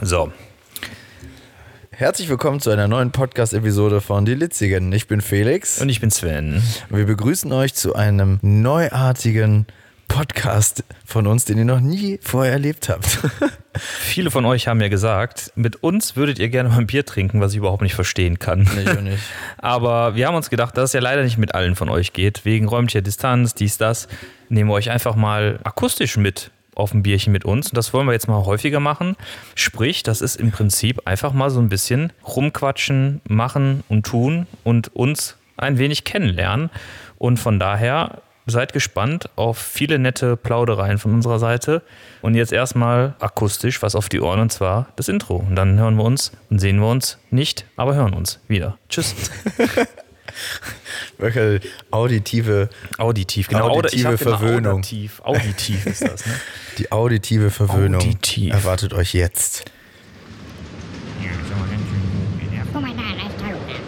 So. Herzlich willkommen zu einer neuen Podcast-Episode von Die Litzigen. Ich bin Felix Und ich bin Sven. und wir begrüßen euch zu einem neuartigen Podcast von uns, den ihr noch nie vorher erlebt habt. Viele von euch haben ja gesagt, mit uns würdet ihr gerne mal ein Bier trinken, was ich überhaupt nicht verstehen kann. Nee, ich nicht. Aber wir haben uns gedacht, dass es ja leider nicht mit allen von euch geht. Wegen räumlicher Distanz, dies, das, nehmen wir euch einfach mal akustisch mit auf ein Bierchen mit uns. Und das wollen wir jetzt mal häufiger machen. Sprich, das ist im Prinzip einfach mal so ein bisschen rumquatschen, machen und tun und uns ein wenig kennenlernen. Und von daher seid gespannt auf viele nette Plaudereien von unserer Seite. Und jetzt erstmal akustisch was auf die Ohren und zwar das Intro. Und dann hören wir uns und sehen wir uns nicht, aber hören uns wieder. Tschüss. Wirklich auditive, Auditiv, genau. Auditive Verwöhnung. Auditiv, auditiv ist das, ne? die auditive Verwöhnung Auditiv. erwartet euch jetzt.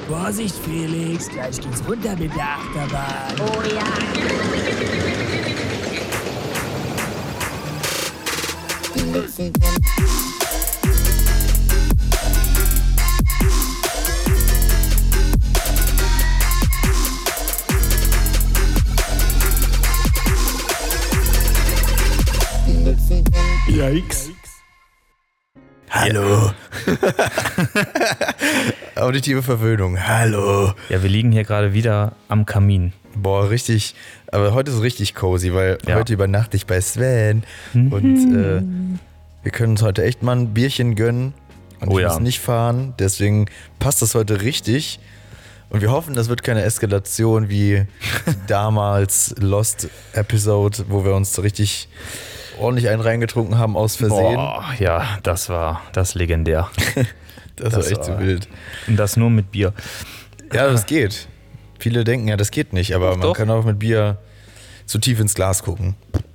Vorsicht, Felix, gleich geht's runter mit der Achterbahn. Oh ja. Yikes. Hallo. auditive Verwöhnung. Hallo. Ja, wir liegen hier gerade wieder am Kamin. Boah, richtig. Aber heute ist richtig cozy, weil Ja. heute übernachte ich bei Sven und äh, wir können uns heute echt mal ein Bierchen gönnen und Oh ich ja. muss nicht fahren. Deswegen passt das heute richtig. Und wir hoffen, das wird keine Eskalation wie damals Lost Episode, wo wir uns so richtig ordentlich einen reingetrunken haben aus Versehen. Boah, ja, das war das legendär. das, das war echt so war- wild. Und das nur mit Bier. Ja, das geht. Viele denken ja, das geht nicht, aber Doch, man doch. kann auch mit Bier zu tief ins Glas gucken.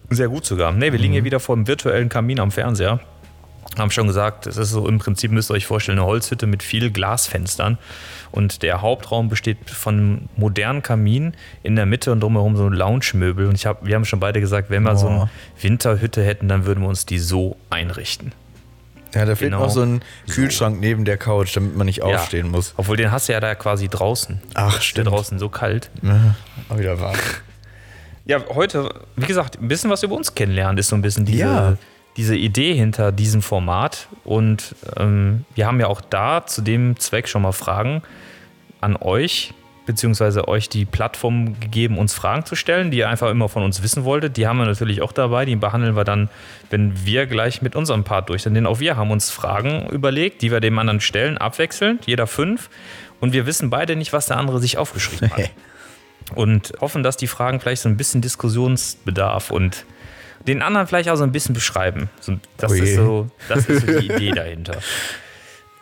Sehr gut sogar. Ne, wir liegen hier wieder vor dem virtuellen Kamin am Fernseher. Haben schon gesagt, es ist so im Prinzip, müsst ihr euch vorstellen, eine Holzhütte mit viel Glasfenstern. Und der Hauptraum besteht von einem modernen Kamin in der Mitte und drumherum so ein Lounge-Möbel. Und ich hab, wir haben schon beide gesagt, wenn wir so Boah. eine Winterhütte hätten, dann würden wir uns die so einrichten. Ja, da fehlt Genau. noch so ein Kühlschrank neben der Couch, damit man nicht aufstehen ja. muss. Obwohl, den hast du ja da quasi draußen. Ach, Ist stimmt. der draußen so kalt. Ja, auch wieder wahr. Ja, heute, wie gesagt, ein bisschen was über uns kennenlernen ist so ein bisschen diese, Ja. Diese Idee hinter diesem Format. Und ähm, wir haben ja auch da zu dem Zweck schon mal Fragen an euch, beziehungsweise euch die Plattform gegeben, uns Fragen zu stellen, die ihr einfach immer von uns wissen wolltet. Die haben wir natürlich auch dabei. Die behandeln wir dann, wenn wir gleich mit unserem Part durch sind. Denn auch wir haben uns Fragen überlegt, die wir dem anderen stellen, abwechselnd, jeder fünf. Und wir wissen beide nicht, was der andere sich aufgeschrieben hat und hoffen, dass die Fragen vielleicht so ein bisschen Diskussionsbedarf und den anderen vielleicht auch so ein bisschen beschreiben. So, das, Oh je. ist so, das ist so die Idee dahinter.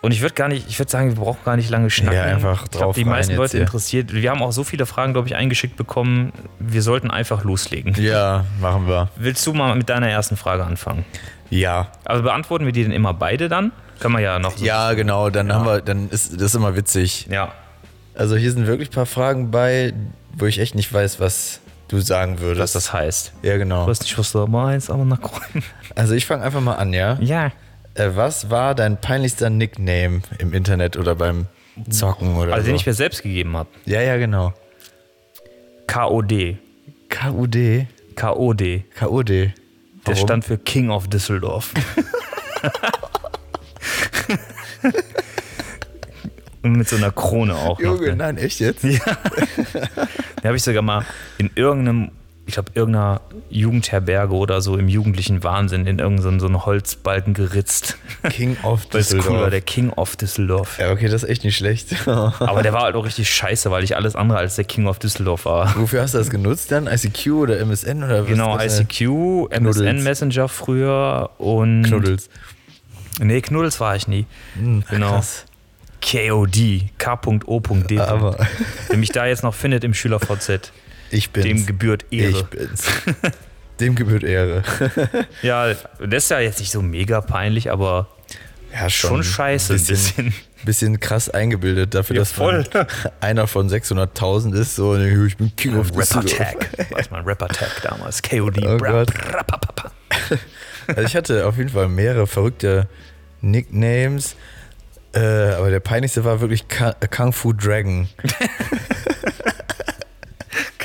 Und ich würde gar nicht, ich würde sagen, wir brauchen gar nicht lange schnacken. Ja, einfach ich glaube, drauf die meisten Leute hier. interessiert. Wir haben auch so viele Fragen, glaube ich, eingeschickt bekommen. Wir sollten einfach loslegen. Ja, machen wir. Willst du mal mit deiner ersten Frage anfangen? Ja. Also beantworten wir die denn immer beide dann? Kann man ja noch so. Ja, genau, dann haben wir, dann ist das ist immer witzig. Ja. Also hier sind wirklich ein paar Fragen bei, wo ich echt nicht weiß, was du sagen Was würdest. das heißt. ja, genau. Ich weiß nicht, was du meinst, aber na cool. Also ich fange einfach mal an, ja? Ja. Äh, was war dein peinlichster Nickname im Internet oder beim Zocken oder Also so? den ich mir selbst gegeben habe. ja, ja, genau. KOD. KUD? KOD. KUD. Der Warum? stand für King of Düsseldorf. Und mit so einer Krone auch noch. Junge, Ne? nein, echt jetzt? Den habe ich sogar mal in irgendeinem, ich glaube, irgendeiner Jugendherberge oder so im jugendlichen Wahnsinn in irgendeinen so einen Holzbalken geritzt. King of Weil es cool war, Düsseldorf. der King of Düsseldorf. ja, okay, das ist echt nicht schlecht. Aber der war halt auch richtig scheiße, weil ich alles andere als der King of Düsseldorf war. Wofür hast du das genutzt dann? ICQ oder MSN oder was? Genau, äh, ICQ, MSN Knuddels. Messenger früher und. Knuddels. Nee, Knuddels war ich nie. genau. krass. KOD, K.O.D. Aber Wer mich da jetzt noch findet im SchülerVZ, ich bin's. dem gebührt Ehre. Ich bin's. Dem gebührt Ehre. Ja, das ist ja jetzt nicht so mega peinlich, aber Ja, schon scheiße ein bisschen. Bisschen krass eingebildet dafür, Ja, dass man voll. einer von 600.000 ist. So, ich bin King of Rapper. Tag. Was mein Rapper Tag damals. KOD. Oh bra-. Also ich hatte auf jeden Fall mehrere verrückte Nicknames. Äh, aber der peinlichste war wirklich Ka äh, Kung Fu Dragon.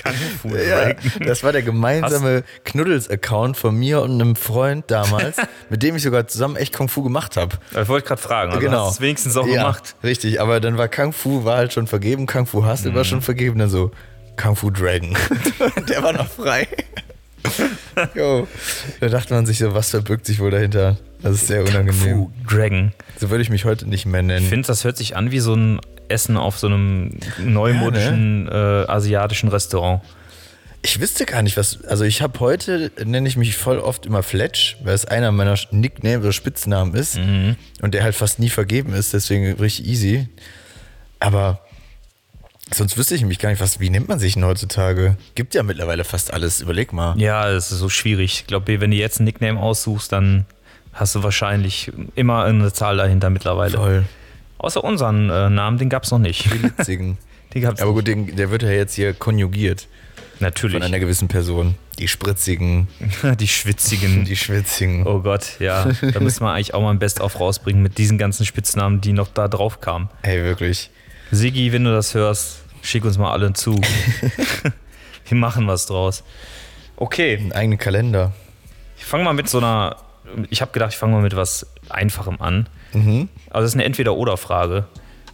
Kung Fu Ja, das war der gemeinsame Knuddels-Account von mir und einem Freund damals, mit dem ich sogar zusammen echt Kung Fu gemacht habe. Ich wollte gerade fragen, also genau. hast du es wenigstens auch ja, gemacht. Richtig, aber dann war Kung Fu war halt schon vergeben, Kung Fu Hustle Mhm. war schon vergeben, dann so Kung Fu Dragon. der war noch frei. jo. Da dachte man sich so, was verbirgt sich wohl dahinter? Das ist sehr unangenehm. Fu Dragon. So würde ich mich heute nicht mehr Ich nennen. finde, das hört sich an wie so ein Essen auf so einem neumodischen äh, asiatischen Restaurant. Ich wüsste gar nicht, was. Also, ich habe heute, nenne ich mich voll oft immer Fletch, weil es einer meiner Nicknames oder Spitznamen ist. Mhm. Und der halt fast nie vergeben ist, deswegen richtig easy. Aber sonst wüsste ich nämlich gar nicht, was, wie nennt man sich denn heutzutage? Gibt ja mittlerweile fast alles. Überleg mal. Ja, es ist so schwierig. Ich glaube, wenn du jetzt einen Nickname aussuchst, dann hast du wahrscheinlich immer eine Zahl dahinter mittlerweile. Toll. Außer unseren äh, Namen, den gab es noch nicht. Witzigen. Den gab's Aber gut, den, der wird ja jetzt hier konjugiert Natürlich. von einer gewissen Person. Die spritzigen, Die schwitzigen. die schwitzigen. Oh Gott, ja. Da müssen wir eigentlich auch mal ein Best-of rausbringen mit diesen ganzen Spitznamen, die noch da drauf kamen. Ey, wirklich. Sigi, wenn du das hörst, schick uns mal alle zu. Wir machen was draus. Okay, Einen eigenen Kalender. ich fange mal mit so einer. Ich habe gedacht, ich fange mal mit was Einfachem an. Mhm. Also, das ist eine Entweder-Oder-Frage.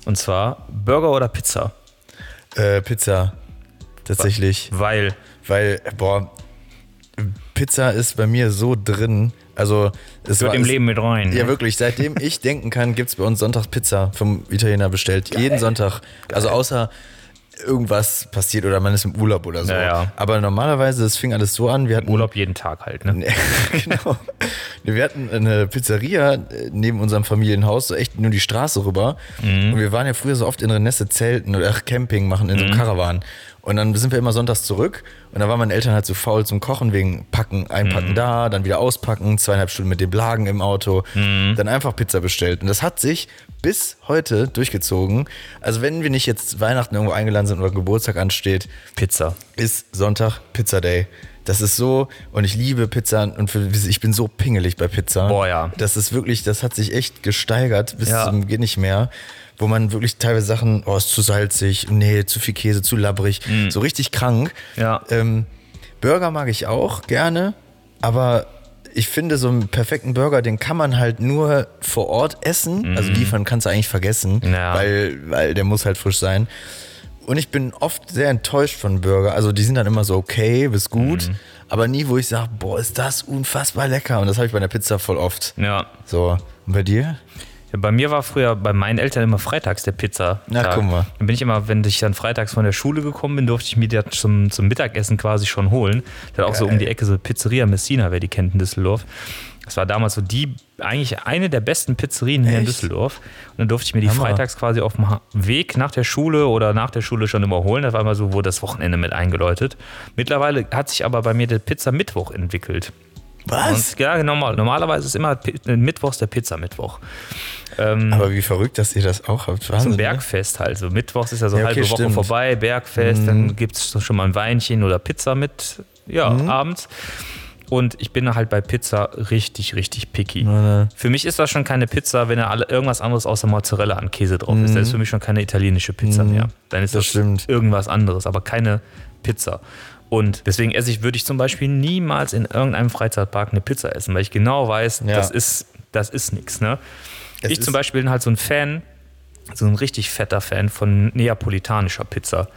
Und zwar Burger oder Pizza? Äh, Pizza. Tatsächlich. Weil. Weil, boah, Pizza ist bei mir so drin. Also, es Wird im es- Leben mit rein. Ja, ne? wirklich. Seitdem ich denken kann, gibt es bei uns sonntags Pizza vom Italiener bestellt. Jeden Sonntag. Also, außer irgendwas passiert oder man ist im Urlaub oder so. Ja, ja. Aber normalerweise, es fing alles so an. Wir hatten Urlaub jeden Tag halt, ne? Genau. Wir hatten eine Pizzeria äh, neben unserem Familienhaus, so echt nur die Straße rüber. Mhm. Und wir waren ja früher so oft in Renesse zelten oder Camping machen in so einem Caravan. Und dann sind wir immer sonntags zurück. Und da waren meine Eltern halt so faul zum Kochen wegen Packen, Mhm. einpacken da, dann wieder auspacken, zweieinhalb Stunden mit dem Lagen im Auto, Mhm. dann einfach Pizza bestellt. Und das hat sich bis heute durchgezogen. Also wenn wir nicht jetzt Weihnachten irgendwo eingeladen sind oder Geburtstag ansteht, Pizza. ist Sonntag Pizza Day. Das ist so, und ich liebe Pizza und für, ich bin so pingelig bei Pizza. Boah, ja. Das ist wirklich, das hat sich echt gesteigert bis Ja. zum geht nicht mehr. Wo man wirklich teilweise Sachen, oh, ist zu salzig, nee, zu viel Käse, zu labbrig, so richtig krank. Ja. Ähm, Burger mag ich auch gerne, aber ich finde, so einen perfekten Burger, den kann man halt nur vor Ort essen. Also liefern kannst du eigentlich vergessen. Ja. weil, weil der muss halt frisch sein. Und ich bin oft sehr enttäuscht von Burger. Also die sind dann immer so okay, bis gut, Mm. aber nie, wo ich sage, boah, ist das unfassbar lecker. Und das habe ich bei der Pizza voll oft. Ja. So, und bei dir? Ja, bei mir war früher bei meinen Eltern immer freitags der Pizza. Na, guck mal. Dann bin ich immer, wenn ich dann freitags von der Schule gekommen bin, durfte ich mir die zum, zum Mittagessen quasi schon holen. Da auch so um die Ecke so Pizzeria Messina, wer die kennt in Düsseldorf. Das war damals so die, eigentlich eine der besten Pizzerien hier in Echt? Düsseldorf. Und dann durfte ich mir die Hammer. freitags quasi auf dem Weg nach der Schule oder nach der Schule schon immer holen. Das war immer so, wurde das Wochenende mit eingeläutet. Mittlerweile hat sich aber bei mir der Pizza Mittwoch entwickelt. Was? Und, ja, normal, normalerweise ist immer Pi- Mittwochs der Pizza-Mittwoch. Ähm, Aber wie verrückt, dass ihr das auch habt. Wahnsinn, zum ne? Bergfest halt. So Mittwochs ist ja so Ja, okay, halbe Woche stimmt. vorbei, Bergfest, dann gibt es schon mal ein Weinchen oder Pizza mit, ja, Mhm. abends. Und ich bin halt bei Pizza richtig, richtig picky. ne. Für mich ist das schon keine Pizza, wenn da irgendwas anderes außer Mozzarella an Käse drauf ist. Das ist für mich schon keine italienische Pizza mehr. Dann ist Mhm. Das das, irgendwas anderes, aber keine Pizza. Und deswegen esse ich, würde ich zum Beispiel niemals in irgendeinem Freizeitpark eine Pizza essen, weil ich genau weiß, Ja. das ist, das ist nichts. Ne? Ich zum Beispiel bin halt so ein Fan, so ein richtig fetter Fan von neapolitanischer Pizza.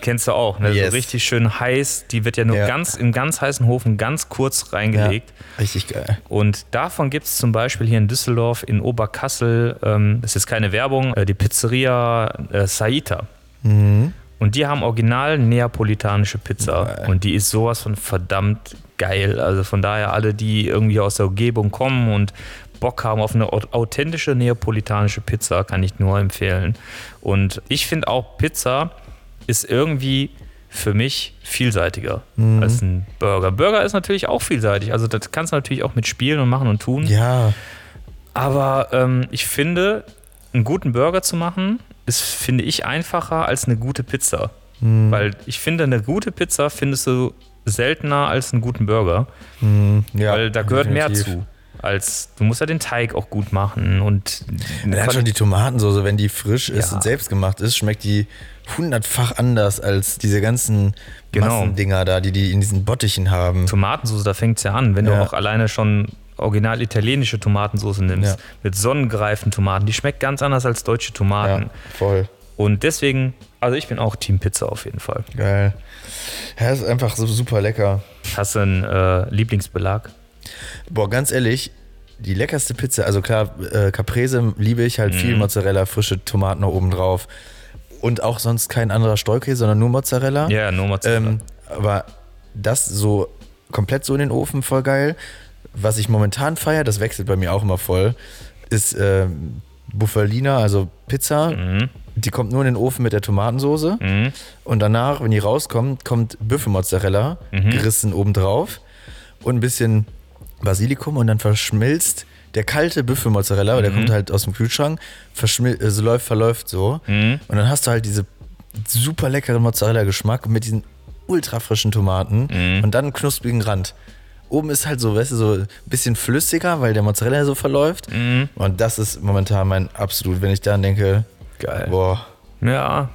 Kennst du auch, ne? Yes. So richtig schön heiß. Die wird ja nur Ja. ganz im ganz heißen Ofen ganz kurz Ja, reingelegt. richtig geil. Und davon gibt es zum Beispiel hier in Düsseldorf, in Oberkassel, ähm, das ist keine Werbung, äh, die Pizzeria äh, Saita. Mhm. Und die haben original neapolitanische Pizza. Und die ist sowas von verdammt geil. Also von daher alle, die irgendwie aus der Umgebung kommen und Bock haben auf eine au- authentische neapolitanische Pizza, kann ich nur empfehlen. Und ich finde auch Pizza ist irgendwie für mich vielseitiger Mhm. als ein Burger. Burger ist natürlich auch vielseitig. Also das kannst du natürlich auch mit spielen und machen und tun. Ja, Aber ähm, ich finde, einen guten Burger zu machen, ist, finde ich, einfacher als eine gute Pizza. Weil ich finde, eine gute Pizza findest du seltener als einen guten Burger. ja. weil da gehört mehr definitiv. zu. als du musst ja den Teig auch gut machen und hat schon die Tomatensoße, wenn die frisch ist Ja. und selbst gemacht ist, schmeckt die hundertfach anders als diese ganzen Genau. Massendinger da, die die in diesen Bottichen haben. Tomatensauce, da fängt es ja an. Wenn Ja. du auch alleine schon original italienische Tomatensauce nimmst, Ja. mit sonnengreifen Tomaten, die schmeckt ganz anders als deutsche Tomaten. Ja, voll. Und deswegen, also ich bin auch Team Pizza auf jeden Fall. Geil. Ja, ist einfach so super lecker. Hast du einen äh, Lieblingsbelag? Boah, ganz ehrlich, die leckerste Pizza, also klar, äh, Caprese liebe ich halt Mhm. viel Mozzarella, frische Tomaten noch oben drauf. Und auch sonst kein anderer Streukäse, sondern nur Mozzarella. Ja, nur Mozzarella. Ähm, aber das so komplett so in den Ofen, voll geil. Was ich momentan feiere, das wechselt bei mir auch immer voll, ist ähm, Buffalina, also Pizza. Die kommt nur in den Ofen mit der Tomatensoße. Mhm. Und danach, wenn die rauskommt, kommt Büffelmozzarella Mhm. gerissen obendrauf und ein bisschen Basilikum und dann verschmilzt der kalte Büffelmozzarella, Mhm. der kommt halt aus dem Kühlschrank, verschmilzt, also läuft, verläuft so. Mhm. Und dann hast du halt diese super leckeren Mozzarella-Geschmack mit diesen ultra frischen Tomaten Mhm. und dann einen knusprigen Rand. Oben ist halt so, weißt du, so ein bisschen flüssiger, weil der Mozzarella so verläuft. Mhm. Und das ist momentan mein absolut, wenn ich daran denke, Geil. boah. Ja,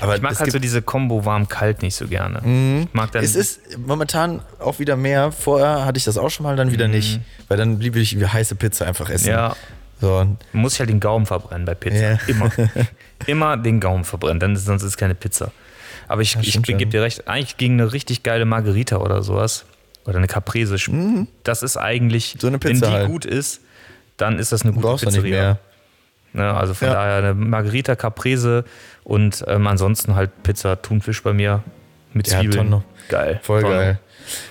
Aber ich mag halt so diese Kombo warm-kalt nicht so gerne. Ich mag dann es ist momentan auch wieder mehr. Vorher hatte ich das auch schon mal, dann wieder nicht. Weil dann blieb ich wie heiße Pizza einfach essen. Mhm. ja, So, muss halt den Gaumen verbrennen bei Pizza. Ja. Immer. Immer den Gaumen verbrennen, dann sonst ist es keine Pizza. Aber ich, ich gebe dir recht, eigentlich gegen eine richtig geile Margarita oder sowas oder eine Caprese, das ist eigentlich, Mhm. So eine wenn Pizza die halt. gut ist, dann ist das eine gute brauchst du nicht Pizzeria. mehr. Ne, also von Ja. daher eine Margarita, Caprese und ähm, ansonsten halt Pizza, Thunfisch bei mir mit Ja, Zwiebeln. Tonno. Geil. Voll Tonno. geil.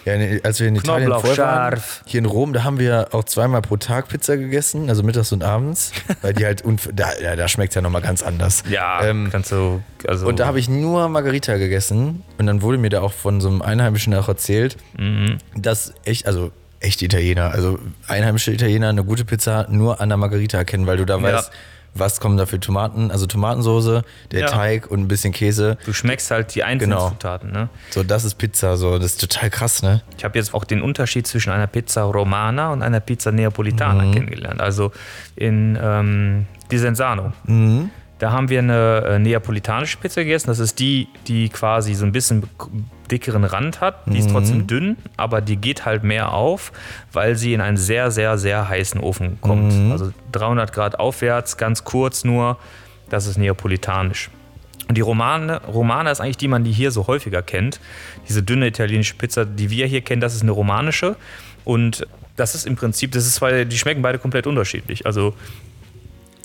Ja, als wir in Italien vorher waren, hier in Rom, da haben wir auch zweimal pro Tag Pizza gegessen, also mittags und abends, weil die halt, da, ja, da schmeckt es ja nochmal ganz anders. Ja, Ähm, kannst du, also. und da habe ich nur Margarita gegessen und dann wurde mir da auch von so einem Einheimischen auch erzählt, Mhm. dass echt, also echt Italiener, also einheimische Italiener eine gute Pizza nur an der Margarita erkennen, weil du da weißt, was kommen da für Tomaten, also Tomatensoße, der Ja. Teig und ein bisschen Käse. du schmeckst halt die einzelnen Genau. Zutaten, ne? So, das ist Pizza, so, das ist total krass, ne? Ich habe jetzt auch den Unterschied zwischen einer Pizza Romana und einer Pizza Neapolitana Mhm. kennengelernt. Also in ähm, Desenzano. Mhm. Da haben wir eine äh, neapolitanische Pizza gegessen. Das ist die, die quasi so ein bisschen dickeren Rand hat. Die Mhm. ist trotzdem dünn, aber die geht halt mehr auf, weil sie in einen sehr, sehr, sehr heißen Ofen kommt. Mhm. Also 300 Grad aufwärts, ganz kurz nur. Das ist neapolitanisch. Und die Romane, Romana ist eigentlich die, man die hier so häufiger kennt. Diese dünne italienische Pizza, die wir hier kennen, das ist eine romanische. Und das ist im Prinzip, das ist zwei, die schmecken beide komplett unterschiedlich. Also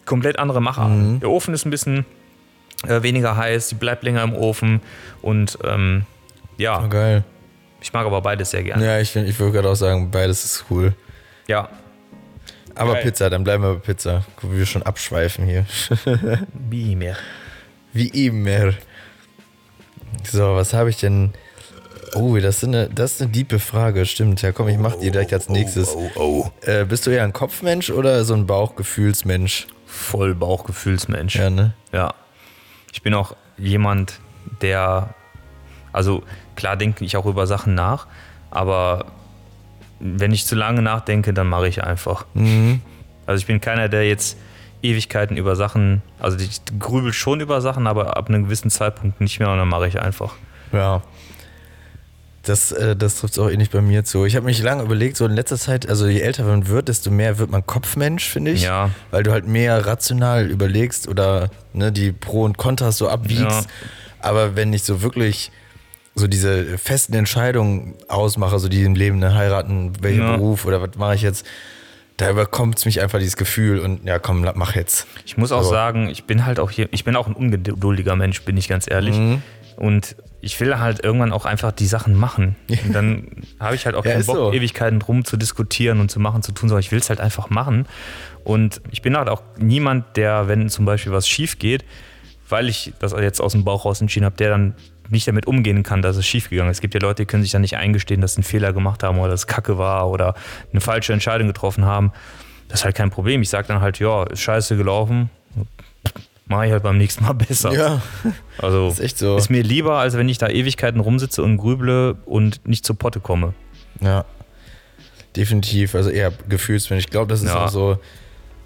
komplett andere Machart. Der Ofen ist ein bisschen äh, weniger heiß, die bleibt länger im Ofen. Und ähm, ja, Oh, geil. ich mag aber beides sehr gerne. Ja, ich, ich würde gerade auch sagen, beides ist cool. Ja, Aber Geil. Pizza, dann bleiben wir bei Pizza. Guck, wie wir schon abschweifen hier. wie mehr. Wie immer. So, was habe ich denn? Oh, das ist, eine, das ist eine diepe Frage, stimmt. Ja, komm, ich mach die direkt als nächstes. Äh, bist du eher ein Kopfmensch oder so ein Bauchgefühlsmensch? Voll Bauchgefühlsmensch. Ja, ne? Ja. Ich bin auch jemand, der, also klar denke ich auch über Sachen nach, aber wenn ich zu lange nachdenke, dann mache ich einfach. Also ich bin keiner, der jetzt Ewigkeiten über Sachen, also ich grübel schon über Sachen, aber ab einem gewissen Zeitpunkt nicht mehr und dann mache ich einfach. Ja. Das, äh, das trifft auch ähnlich bei mir zu. Ich habe mich lange überlegt, so in letzter Zeit, also je älter man wird, desto mehr wird man Kopfmensch, finde ich. Ja. Weil du halt mehr rational überlegst oder ne, die Pro und Kontras so abwiegst. Ja. Aber wenn ich so wirklich so diese festen Entscheidungen ausmache, so die im Leben, ne, heiraten, welcher Ja. Beruf oder was mache ich jetzt, da überkommt es mich einfach dieses Gefühl und ja, komm, mach jetzt. Ich muss auch So. sagen, ich bin halt auch hier, ich bin auch ein ungeduldiger Mensch, bin ich ganz ehrlich. Mhm. Und ich will halt irgendwann auch einfach die Sachen machen. Und dann habe ich halt auch Ja, keinen Bock, so. Ewigkeiten drum zu diskutieren und zu machen, zu tun, sondern ich will es halt einfach machen. Und ich bin halt auch niemand, der, wenn zum Beispiel was schief geht, weil ich das jetzt aus dem Bauch raus entschieden habe, der dann nicht damit umgehen kann, dass es schief gegangen ist. Es gibt ja Leute, die können sich dann nicht eingestehen, dass sie einen Fehler gemacht haben oder dass es Kacke war oder eine falsche Entscheidung getroffen haben. Das ist halt kein Problem. Ich sage dann halt, ja, ist scheiße gelaufen, mache ich halt beim nächsten Mal besser. Ja, Also ist echt so. ist mir lieber, als wenn ich da Ewigkeiten rumsitze und grüble und nicht zur Potte komme. ja. definitiv. Also eher Gefühlsmensch. Ich glaube, das ist Ja. auch so,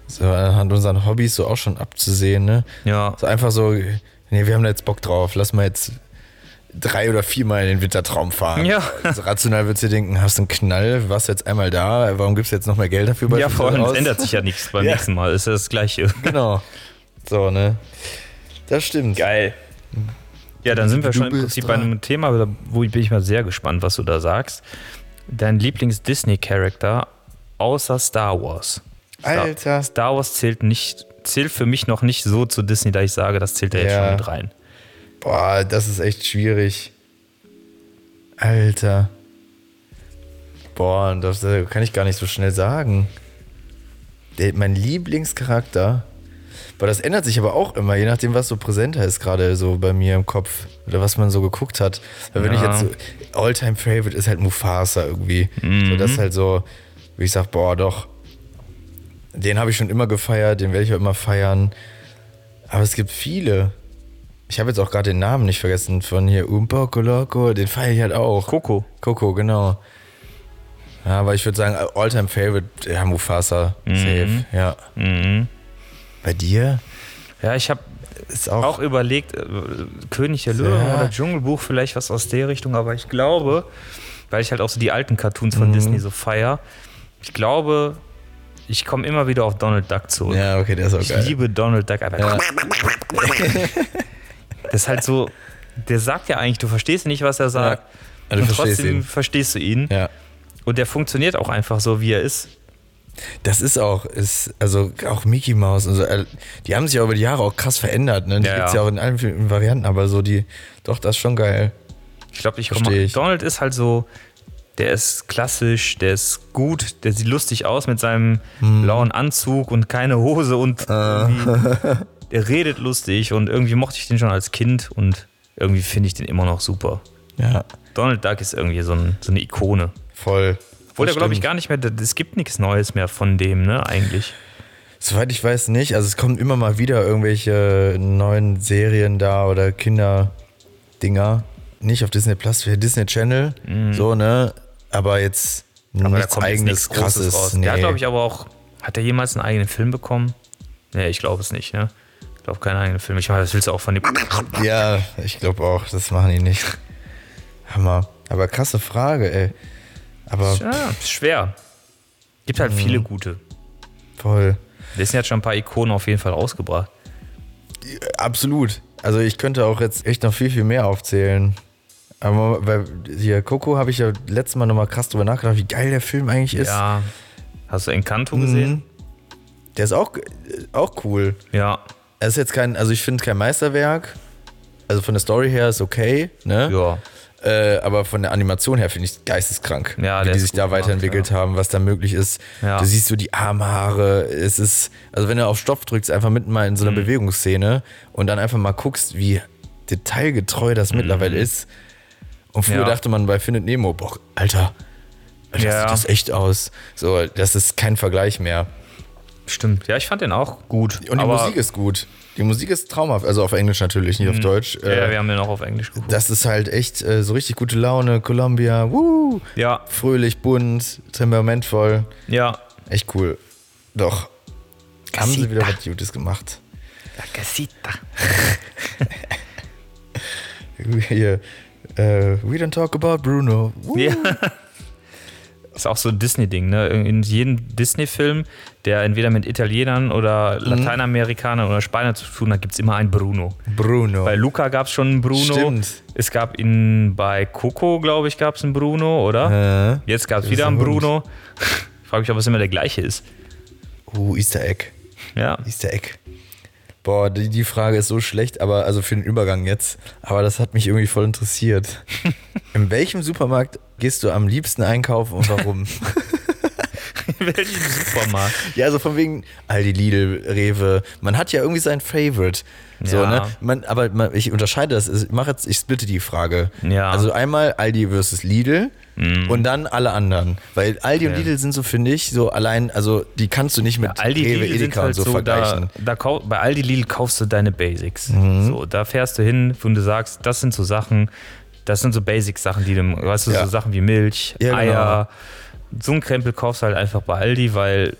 so anhand unseren Hobbys so auch schon abzusehen, ne? Ja. So einfach so, nee, wir haben da jetzt Bock drauf, lass mal jetzt drei oder viermal in den Wintertraum fahren. Ja. Also rational würdest du dir denken, hast du einen Knall, warst jetzt einmal da, warum gibst du jetzt noch mehr Geld dafür? Ja, vor allem, es ändert sich ja nichts beim Ja. nächsten Mal. Ist ja das Gleiche. Genau. So, ne? Das stimmt. Geil. Ja, dann sind wir Du schon im Prinzip bei einem Thema, wo bin ich mal sehr gespannt, was du da sagst. Dein Lieblings-Disney-Charakter außer Star Wars. Star, Alter. Star Wars zählt nicht, zählt für mich noch nicht so zu Disney, da ich sage, das zählt da jetzt Ja. schon mit rein. Boah, das ist echt schwierig. Alter. Boah, das äh, kann ich gar nicht so schnell sagen. Der, mein Lieblingscharakter. Boah, das ändert sich aber auch immer, je nachdem, was so präsenter ist, gerade so bei mir im Kopf. Oder was man so geguckt hat. Weil wenn ich Ja. jetzt so. Alltime Favorite ist halt Mufasa irgendwie. So, das ist halt so, wie ich sag, boah, doch. Den habe ich schon immer gefeiert, den werde ich auch immer feiern. Aber es gibt viele. Ich habe jetzt auch gerade den Namen nicht vergessen von hier Umpo Coloco, den feiere ich halt auch. Coco. Coco, genau. Ja, aber ich würde sagen, Alltime Favorite, ja, Mufasa, safe, ja. Mhm. Bei dir? Ja, ich habe auch, auch überlegt, äh, König der Löwen Ja. oder Dschungelbuch, vielleicht was aus der Richtung, aber ich glaube, weil ich halt auch so die alten Cartoons Mhm. von Disney so feier, ich glaube, ich komme immer wieder auf Donald Duck zurück. Ja, okay, der ist auch ich geil. liebe Donald Duck. Aber Ja. Das ist halt so, der sagt ja eigentlich, du verstehst nicht, was er sagt. Ja, und verstehst trotzdem ihn. verstehst du ihn. Ja. Und der funktioniert auch einfach so, wie er ist. Das ist auch, ist, also auch Mickey Mouse und so, äh, die haben sich auch über die Jahre auch krass verändert, ne? Die Ja, gibt's ja. ja auch in allen Varianten, aber so die, doch, das ist schon geil. Ich glaube, ich komme. Donald ist halt so, der ist klassisch, der ist gut, der sieht lustig aus mit seinem Hm. blauen Anzug und keine Hose und Ah. der redet lustig und irgendwie mochte ich den schon als Kind und irgendwie finde ich den immer noch super. Ja, Donald Duck ist irgendwie so, ein, so eine Ikone. voll. Obwohl der, glaube ich, gar nicht mehr, es gibt nichts Neues mehr von dem, ne, eigentlich. Soweit ich weiß nicht. Also es kommen immer mal wieder irgendwelche neuen Serien da oder Kinderdinger. Nicht auf Disney Plus, für Disney Channel. So, ne? Aber jetzt. Aber nichts kommt jetzt eigenes nichts Großes krasses. raus. Nee. Der hat, glaube ich, aber auch, hat er jemals einen eigenen Film bekommen? Nee, ich glaube es nicht, ne? Glaube, keinen eigenen Film. Ich meine, das willst du auch von dem. ja, ich glaube auch, das machen die nicht. Hammer. Aber krasse Frage, ey. Aber Ja, ist schwer. Gibt halt Mhm. viele gute. voll. Disney hat schon ein paar Ikonen auf jeden Fall rausgebracht. Absolut. Also ich könnte auch jetzt echt noch viel, viel mehr aufzählen. Aber weil hier Coco habe ich ja letztes Mal nochmal krass drüber nachgedacht, wie geil der Film eigentlich ist. Ja. Hast du Encanto gesehen? Mhm. Der ist auch, auch cool. Ja. Er ist jetzt kein, also ich finde kein Meisterwerk. Also von der Story her ist okay, ne? Ja. Äh, aber von der Animation her finde ich es geisteskrank, Ja, wie die sich da gemacht, weiterentwickelt ja. haben, was da möglich ist. Ja. Du siehst so die Armhaare, es ist, also wenn du auf Stopp drückst, einfach mitten mal in so einer Mhm. Bewegungsszene und dann einfach mal guckst, wie detailgetreu das mittlerweile ist. Und früher Mhm. Dachte man bei Findet Nemo, boah, Alter, Alter Ja. sieht das echt aus. So, das ist kein Vergleich mehr. Stimmt. Ja, ich fand den auch gut. Und die aber, Musik ist gut. Die Musik ist traumhaft, also auf Englisch natürlich, nicht auf Deutsch. Mhm. Ja, Äh, wir haben den auch auf Englisch geguckt. das ist halt echt äh, so richtig gute Laune. Columbia, wuh, ja, fröhlich, bunt, temperamentvoll. ja. Echt cool. Doch. Haben sie Casita. wieder was Gutes gemacht. La casita. Hier, äh, we don't talk about Bruno. Wuh. Ja. Ist auch so ein Disney-Ding, ne? In jedem Disney-Film, der entweder mit Italienern oder Mhm. Lateinamerikanern oder Spaniern zu tun hat, gibt es immer einen Bruno. Bruno. Bei Luca gab es schon einen Bruno. Stimmt. Es gab ihn bei Coco, glaube ich, gab es einen Bruno, oder? Äh, Jetzt gab es wieder einen. Bruno. Ich frage mich, ob es immer der gleiche ist. uh, Easter Egg. Ja. Easter Egg. Boah, die, die Frage ist so schlecht, aber also für den Übergang jetzt. Aber das hat mich irgendwie voll interessiert. In welchem Supermarkt gehst du am liebsten einkaufen und warum? In welchem Supermarkt? ja, also von wegen Aldi, Lidl, Rewe. Man hat ja irgendwie sein Favorite. So, Ja. ne? Man, aber man, ich unterscheide das. Ich mache jetzt, ich splitte die Frage. Ja. Also einmal Aldi versus Lidl und dann alle anderen. Weil Aldi und Okay. Lidl sind so, finde ich, so allein, also die kannst du nicht mit Aldi Rewe, Lidl Edeka halt und so, so, da, vergleichen. da kau- bei Aldi Lidl kaufst du deine Basics. Mhm. So, da fährst du hin und du sagst, das sind so Sachen, das sind so Basic-Sachen, die du, weißt du, Ja. so Sachen wie Milch, Ja, genau. So einen Krempel kaufst du halt einfach bei Aldi, weil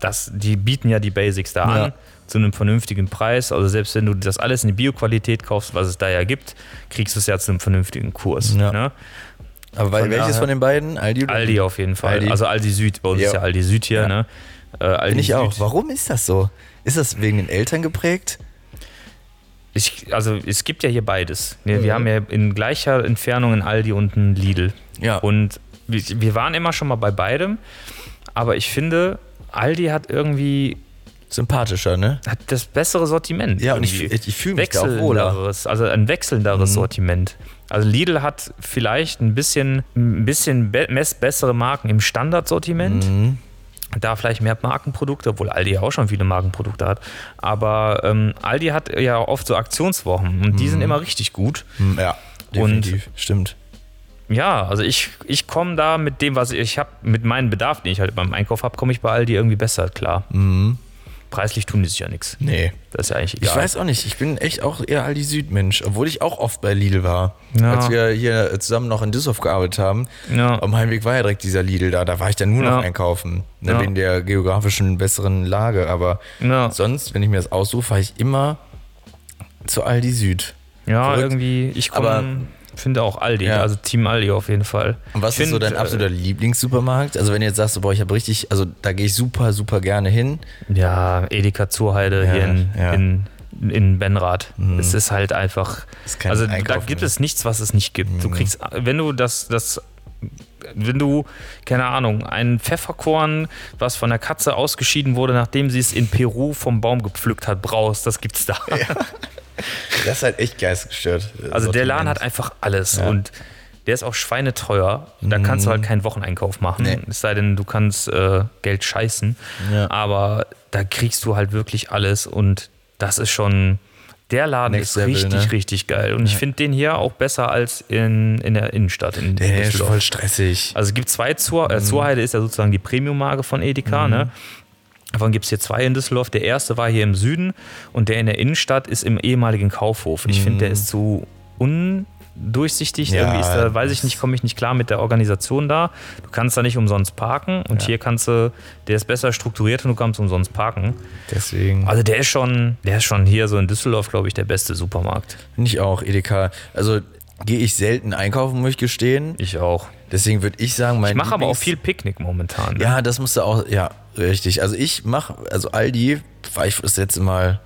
das, die bieten ja die Basics da Ja. an zu einem vernünftigen Preis. Also selbst wenn du das alles in die Bioqualität kaufst, was es da ja gibt, kriegst du es ja zu einem vernünftigen Kurs. Ja. Ne? Aber weil, Von welches daher- von den beiden? Aldi oder Aldi auf jeden Fall. Aldi. Also Aldi Süd, bei uns Ja. ist ja Aldi Süd hier. Ne? Äh, Aldi Bin ich Süd. auch. Warum ist das so? Ist das wegen den Eltern geprägt? Ich, also es gibt ja hier beides. Wir, wir haben ja in gleicher Entfernung ein Aldi und ein Lidl. Ja. Und wir, waren immer schon mal bei beidem, aber ich finde, Aldi hat irgendwie Sympathischer, ne? hat das bessere Sortiment. Ja, und ich, irgendwie. ich, fühle mich da auch wohler. Mhm. also ein wechselnderes Sortiment. Also Lidl hat vielleicht ein bisschen, ein bisschen be bessere Marken im Standardsortiment. Mhm. Da vielleicht mehr Markenprodukte, obwohl Aldi ja auch schon viele Markenprodukte hat. Aber ähm, Aldi hat ja oft so Aktionswochen und die sind immer richtig gut. Hm, Ja, Und- definitiv. Stimmt. Ja, also ich, ich komme da mit dem, was ich habe, mit meinem Bedarf, den ich halt beim Einkauf habe, komme ich bei Aldi irgendwie besser klar. Preislich tun die sich ja nichts. Nee. Das ist ja eigentlich Ich egal. weiß auch nicht, ich bin echt auch eher Aldi Südmensch, obwohl ich auch oft bei Lidl war. Ja. Als wir hier zusammen noch in Düsseldorf gearbeitet haben, Ja. am Heimweg war ja direkt dieser Lidl da, da war ich dann nur Ja. noch einkaufen, ne, wegen der geografischen besseren Lage, aber sonst, wenn ich mir das aussuche, fahre ich immer zu Aldi Süd. Ja, Verrückt. irgendwie, ich komme, finde auch Aldi, Ja. also Team Aldi auf jeden Fall. Und was ich ist so dein absoluter Lieblingssupermarkt? Also wenn du jetzt sagst, boah, ich habe richtig, also da gehe ich super, super gerne hin. Äh, ja, Edeka Zurheide Ja, hier in, ja. in, in Benrath. Es ist halt einfach, Ist kein also da Einkaufen, gibt ne? es nichts, was es nicht gibt. Du kriegst, wenn du das, das wenn du, keine Ahnung, ein Pfefferkorn, was von der Katze ausgeschieden wurde, nachdem sie es in Peru vom Baum gepflückt hat, brauchst, das gibt's da. Das ist halt echt geistgestört. Also der Laden hat einfach alles Ja. und der ist auch schweineteuer. Da kannst du halt keinen Wocheneinkauf machen. Nee. Es sei denn, du kannst äh, Geld scheißen. Ja. Aber da kriegst du halt wirklich alles und das ist schon. Der Laden Next ist Level, richtig, ne? richtig geil. Und ich finde den hier auch besser als in, in der Innenstadt. In, Der ist voll stressig. Also es gibt zwei Zur, Mhm. äh, Zurheide ist ja sozusagen die Premium-Marke von Edeka, ne? Davon gibt es hier zwei in Düsseldorf. Der erste war hier im Süden und der in der Innenstadt ist im ehemaligen Kaufhof. Und ich finde, der ist zu undurchsichtig. Mhm. Ja, Irgendwie ist da, weiß ich nicht, komme ich nicht klar mit der Organisation da. Du kannst da nicht umsonst parken und hier kannst du, der ist besser strukturiert und du kannst umsonst parken. Deswegen Also der ist schon, der ist schon hier so in Düsseldorf, glaube ich, der beste Supermarkt. ich auch Edeka. Also gehe ich selten einkaufen, muss ich gestehen. Ich auch. Deswegen würde ich sagen, mein Ich mache aber auch viel Picknick momentan. Ne? Ja, das musst du auch, ja, richtig. Also ich mache, also Aldi war ich das letzte Mal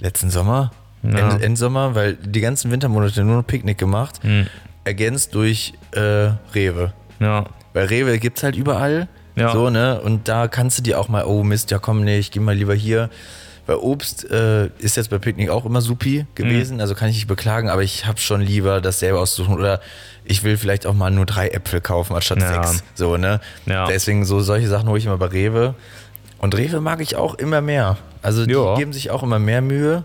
letzten Sommer, Ja. End, Endsommer, weil die ganzen Wintermonate nur noch Picknick gemacht, Hm. ergänzt durch äh, Rewe. ja. Weil Rewe gibt's halt überall. Ja. So, ne? Und da kannst du dir auch mal, oh Mist, ja komm nicht, geh mal lieber hier. Weil Obst äh, ist jetzt bei Picknick auch immer supi gewesen, also kann ich nicht beklagen, aber ich habe schon lieber das selber auszusuchen. Oder ich will vielleicht auch mal nur drei Äpfel kaufen anstatt Ja. sechs. So, ne? Ja. Deswegen so solche Sachen hole ich immer bei Rewe. Und Rewe mag ich auch immer mehr. Also die Ja. geben sich auch immer mehr Mühe,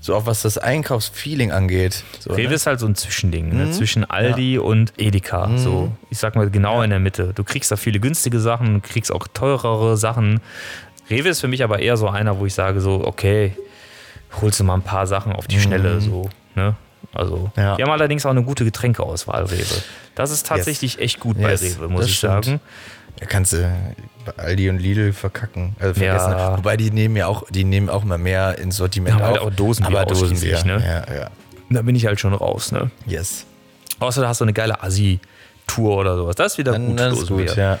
so auch was das Einkaufsfeeling angeht. So, Rewe ne? ist halt so ein Zwischending Mhm. ne? zwischen Aldi und Edeka. So, ich sag mal genau in der Mitte. Du kriegst da viele günstige Sachen, du kriegst auch teurere Sachen. Rewe ist für mich aber eher so einer, wo ich sage so, okay, holst du mal ein paar Sachen auf die Schnelle so. Ne? Also. Ja. die haben allerdings auch eine gute Getränkeauswahl, Rewe. Das ist tatsächlich echt gut bei Yes, Rewe, muss das ich stimmt. sagen. Ja, kannst du bei Aldi und Lidl verkacken. Also vergessen. Ja. Wobei die nehmen ja auch, die nehmen auch mal mehr ins Sortiment Ja, halt auch Dosenbier aber Dosenbier. ne? Ja, ja. Da bin ich halt schon raus. Ne? Yes. Außer du hast so eine geile Assi-Tour oder sowas. Das ist wieder Dann, gut. dann ist gut, ja.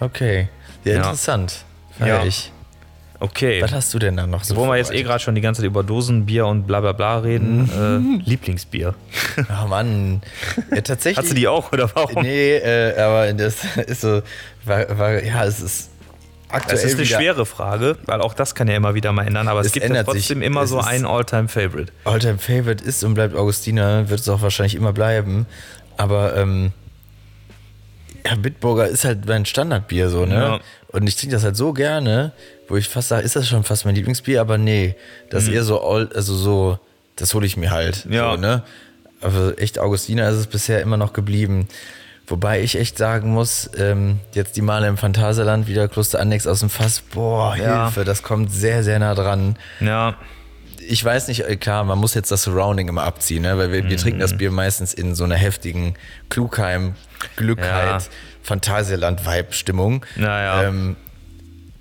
Okay. Ja, Ja. interessant. Feier Ja. ich. Okay. Was hast du denn da noch so Wo wir jetzt eh gerade schon die ganze Zeit über Dosenbier und bla bla bla reden, Mhm. äh, Lieblingsbier. Ach Mann. Ja, tatsächlich. Hast du die auch oder warum? Nee, äh, aber das ist so, war, war, ja, es ist aktuell Das ist eine wieder schwere Frage, weil auch das kann ja immer wieder mal ändern, aber es, Es gibt ja ändert sich. trotzdem immer Es so einen All-Time-Favorite. Alltime Favorite ist und bleibt Augustiner, wird es auch wahrscheinlich immer bleiben. Aber ähm, ja, Bitburger ist halt mein Standardbier so, ne? Ja. Und ich trinke das halt so gerne, wo ich fast sage, ist das schon fast mein Lieblingsbier, aber nee, das ist eher so all, also so, das hole ich mir halt. Mhm. Ja. So, ne? Aber echt Augustiner ist es bisher immer noch geblieben. Wobei ich echt sagen muss, ähm, jetzt die Male im Phantasialand wieder Kloster Annex aus dem Fass, boah, Ja. Hilfe, das kommt sehr, sehr nah dran. Ja, ich weiß nicht, äh, klar, man muss jetzt das Surrounding immer abziehen, ne? weil wir, wir trinken Mhm. das Bier meistens in so einer heftigen Klugheim, Glückheit, Ja. Phantasialand-Vibe-Stimmung. Naja. Ähm,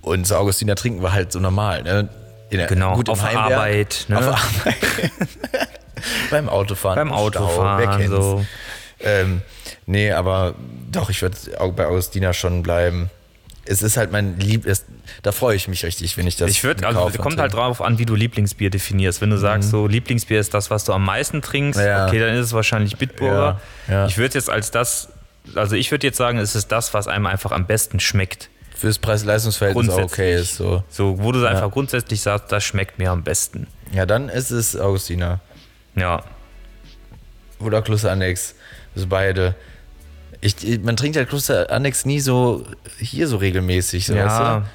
und so Augustiner trinken wir halt so normal. Ne? Der, Genau, auf Heimwerk, Arbeit, ne? Auf Arbeit. beim Autofahren. Beim Stau, Autofahren, kennt's? so. Ähm, nee, aber doch, ich würde auch bei Augustina schon bleiben. Es ist halt mein Lieb, es, da freue ich mich richtig, wenn ich das Ich würde, also kaufe kommt halt drauf an, wie du Lieblingsbier definierst. Wenn du sagst, so Lieblingsbier ist das, was du am meisten trinkst, Mhm. Ja. okay, dann ist es wahrscheinlich Bitburger. Ja, ja. Ich würde jetzt als das, also ich würde jetzt sagen, es ist das, was einem einfach am besten schmeckt. Fürs Preis-Leistungs-Verhältnis auch okay ist. So. So, wo du einfach grundsätzlich sagst, das schmeckt mir am besten. Ja, dann ist es Augustina. Ja. Oder Kloster Annex. Also beide. Ich, man trinkt halt Kloster Annex nie so hier so regelmäßig. So, Ja. weißt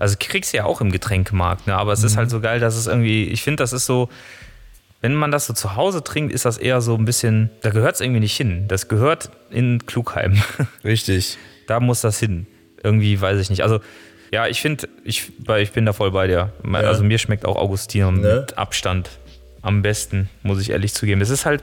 Also kriegst du ja auch im Getränkemarkt, ne? aber es ist Mhm. halt so geil, dass es irgendwie, ich finde, das ist so, wenn man das so zu Hause trinkt, ist das eher so ein bisschen, da gehört es irgendwie nicht hin. Das gehört in Klugheim. du? Richtig. da muss das hin. Irgendwie weiß ich nicht. Also, ja, ich finde, ich, ich bin da voll bei dir. Also, mir schmeckt auch Augustiner Ne? mit Abstand am besten, muss ich ehrlich zugeben. Es ist halt,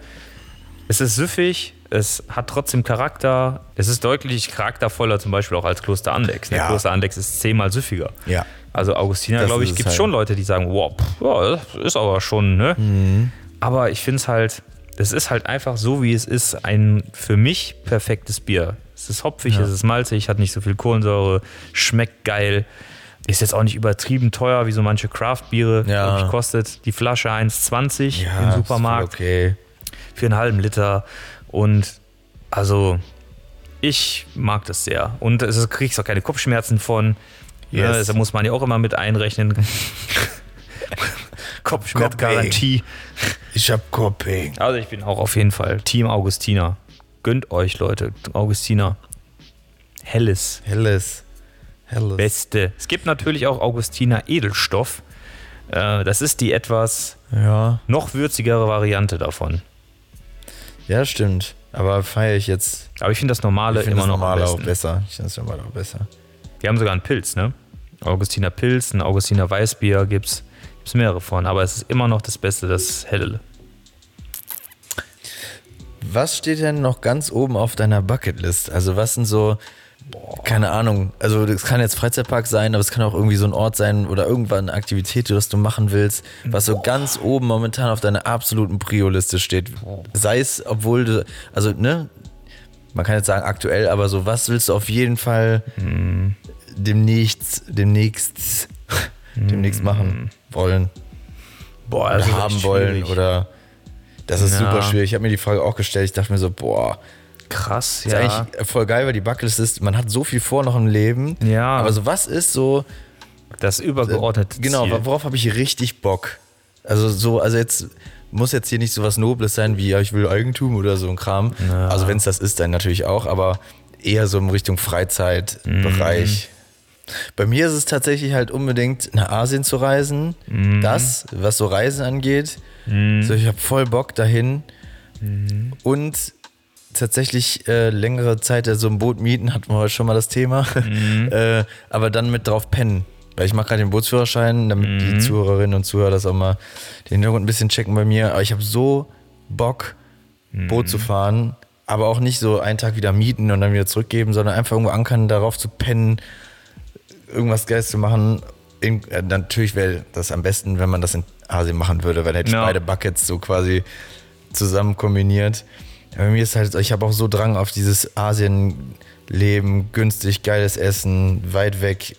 es ist süffig, es hat trotzdem Charakter. Es ist deutlich charaktervoller, zum Beispiel auch als Kloster Andex. Ne? Ja. Kloster Andex ist zehnmal süffiger. Ja. Also, Augustiner, glaube ich, gibt es halt. schon Leute, die sagen, wow, pff, ja, das ist aber schon, ne? Mhm. Aber ich finde es halt, es ist halt einfach so, wie es ist, ein für mich perfektes Bier. Es ist hopfig, es ist malzig, hat nicht so viel Kohlensäure, schmeckt geil. Ist jetzt auch nicht übertrieben teuer, wie so manche Craft-Biere. Ja. Kostet die Flasche 1,20 Ja, im Supermarkt Okay. für einen halben Liter. Und also, ich mag das sehr. Und es kriegst auch keine Kopfschmerzen von. Ja, Yes. das muss man ja auch immer mit einrechnen. Kopfschmerzgarantie. Ich hab Coping. Also ich bin auch auf jeden Fall Team Augustiner. Gönnt euch, Leute. Augustiner. Helles. Helles. Helles. Beste. Es gibt natürlich auch Augustiner Edelstoff. Äh, Das ist die etwas Ja. noch würzigere Variante davon. Ja, stimmt. Aber feiere ich jetzt. Aber ich finde das normale Ich finde immer das noch normale auch besser. Ich finde das normale auch besser. Wir haben sogar einen Pilz, ne? Augustiner Pilz, ein Augustiner Weißbier gibt's, gibt's mehrere von, aber es ist immer noch das Beste, das Helle. Was steht denn noch ganz oben auf deiner Bucketlist? Also was sind so, keine Ahnung, also das kann jetzt Freizeitpark sein, aber es kann auch irgendwie so ein Ort sein oder irgendwann eine Aktivität, was du machen willst, was so ganz oben momentan auf deiner absoluten Prio-Liste steht. Sei es, obwohl du, also ne, man kann jetzt sagen aktuell, aber so, was willst du auf jeden Fall demnächst, demnächst, demnächst machen wollen? Boah, oder haben wollen oder das ist Ja. super schwierig. Ich habe mir die Frage auch gestellt. Ich dachte mir so, boah, krass, ist ja. eigentlich voll geil, weil die Bucketlist ist, man hat so viel vor noch im Leben. Ja. Aber so was ist so, Das übergeordnete genau, Ziel. worauf habe ich richtig Bock? Also so, also jetzt muss jetzt hier nicht so was Nobles sein wie, ja, ich will Eigentum oder so ein Kram. Also wenn es das ist, dann natürlich auch, aber eher so in Richtung Freizeitbereich. Bei mir ist es tatsächlich halt unbedingt nach Asien zu reisen. Das, was so Reisen angeht. So, ich habe voll Bock dahin. Und tatsächlich äh, längere Zeit so ein Boot mieten, hatten wir heute schon mal das Thema. äh, aber dann mit drauf pennen. Weil ich mache gerade den Bootsführerschein, damit die Zuhörerinnen und Zuhörer das auch mal den Hintergrund ein bisschen checken bei mir. Aber ich habe so Bock, Boot zu fahren, aber auch nicht so einen Tag wieder mieten und dann wieder zurückgeben, sondern einfach irgendwo ankern, darauf zu pennen, irgendwas Geiles zu machen. In, äh, natürlich wäre das am besten, wenn man das in Asien machen würde, weil dann hätte ich Ja. beide Buckets so quasi zusammen kombiniert. Aber bei mir ist halt, ich habe auch so Drang auf dieses Asien-Leben, günstig, geiles Essen, weit weg.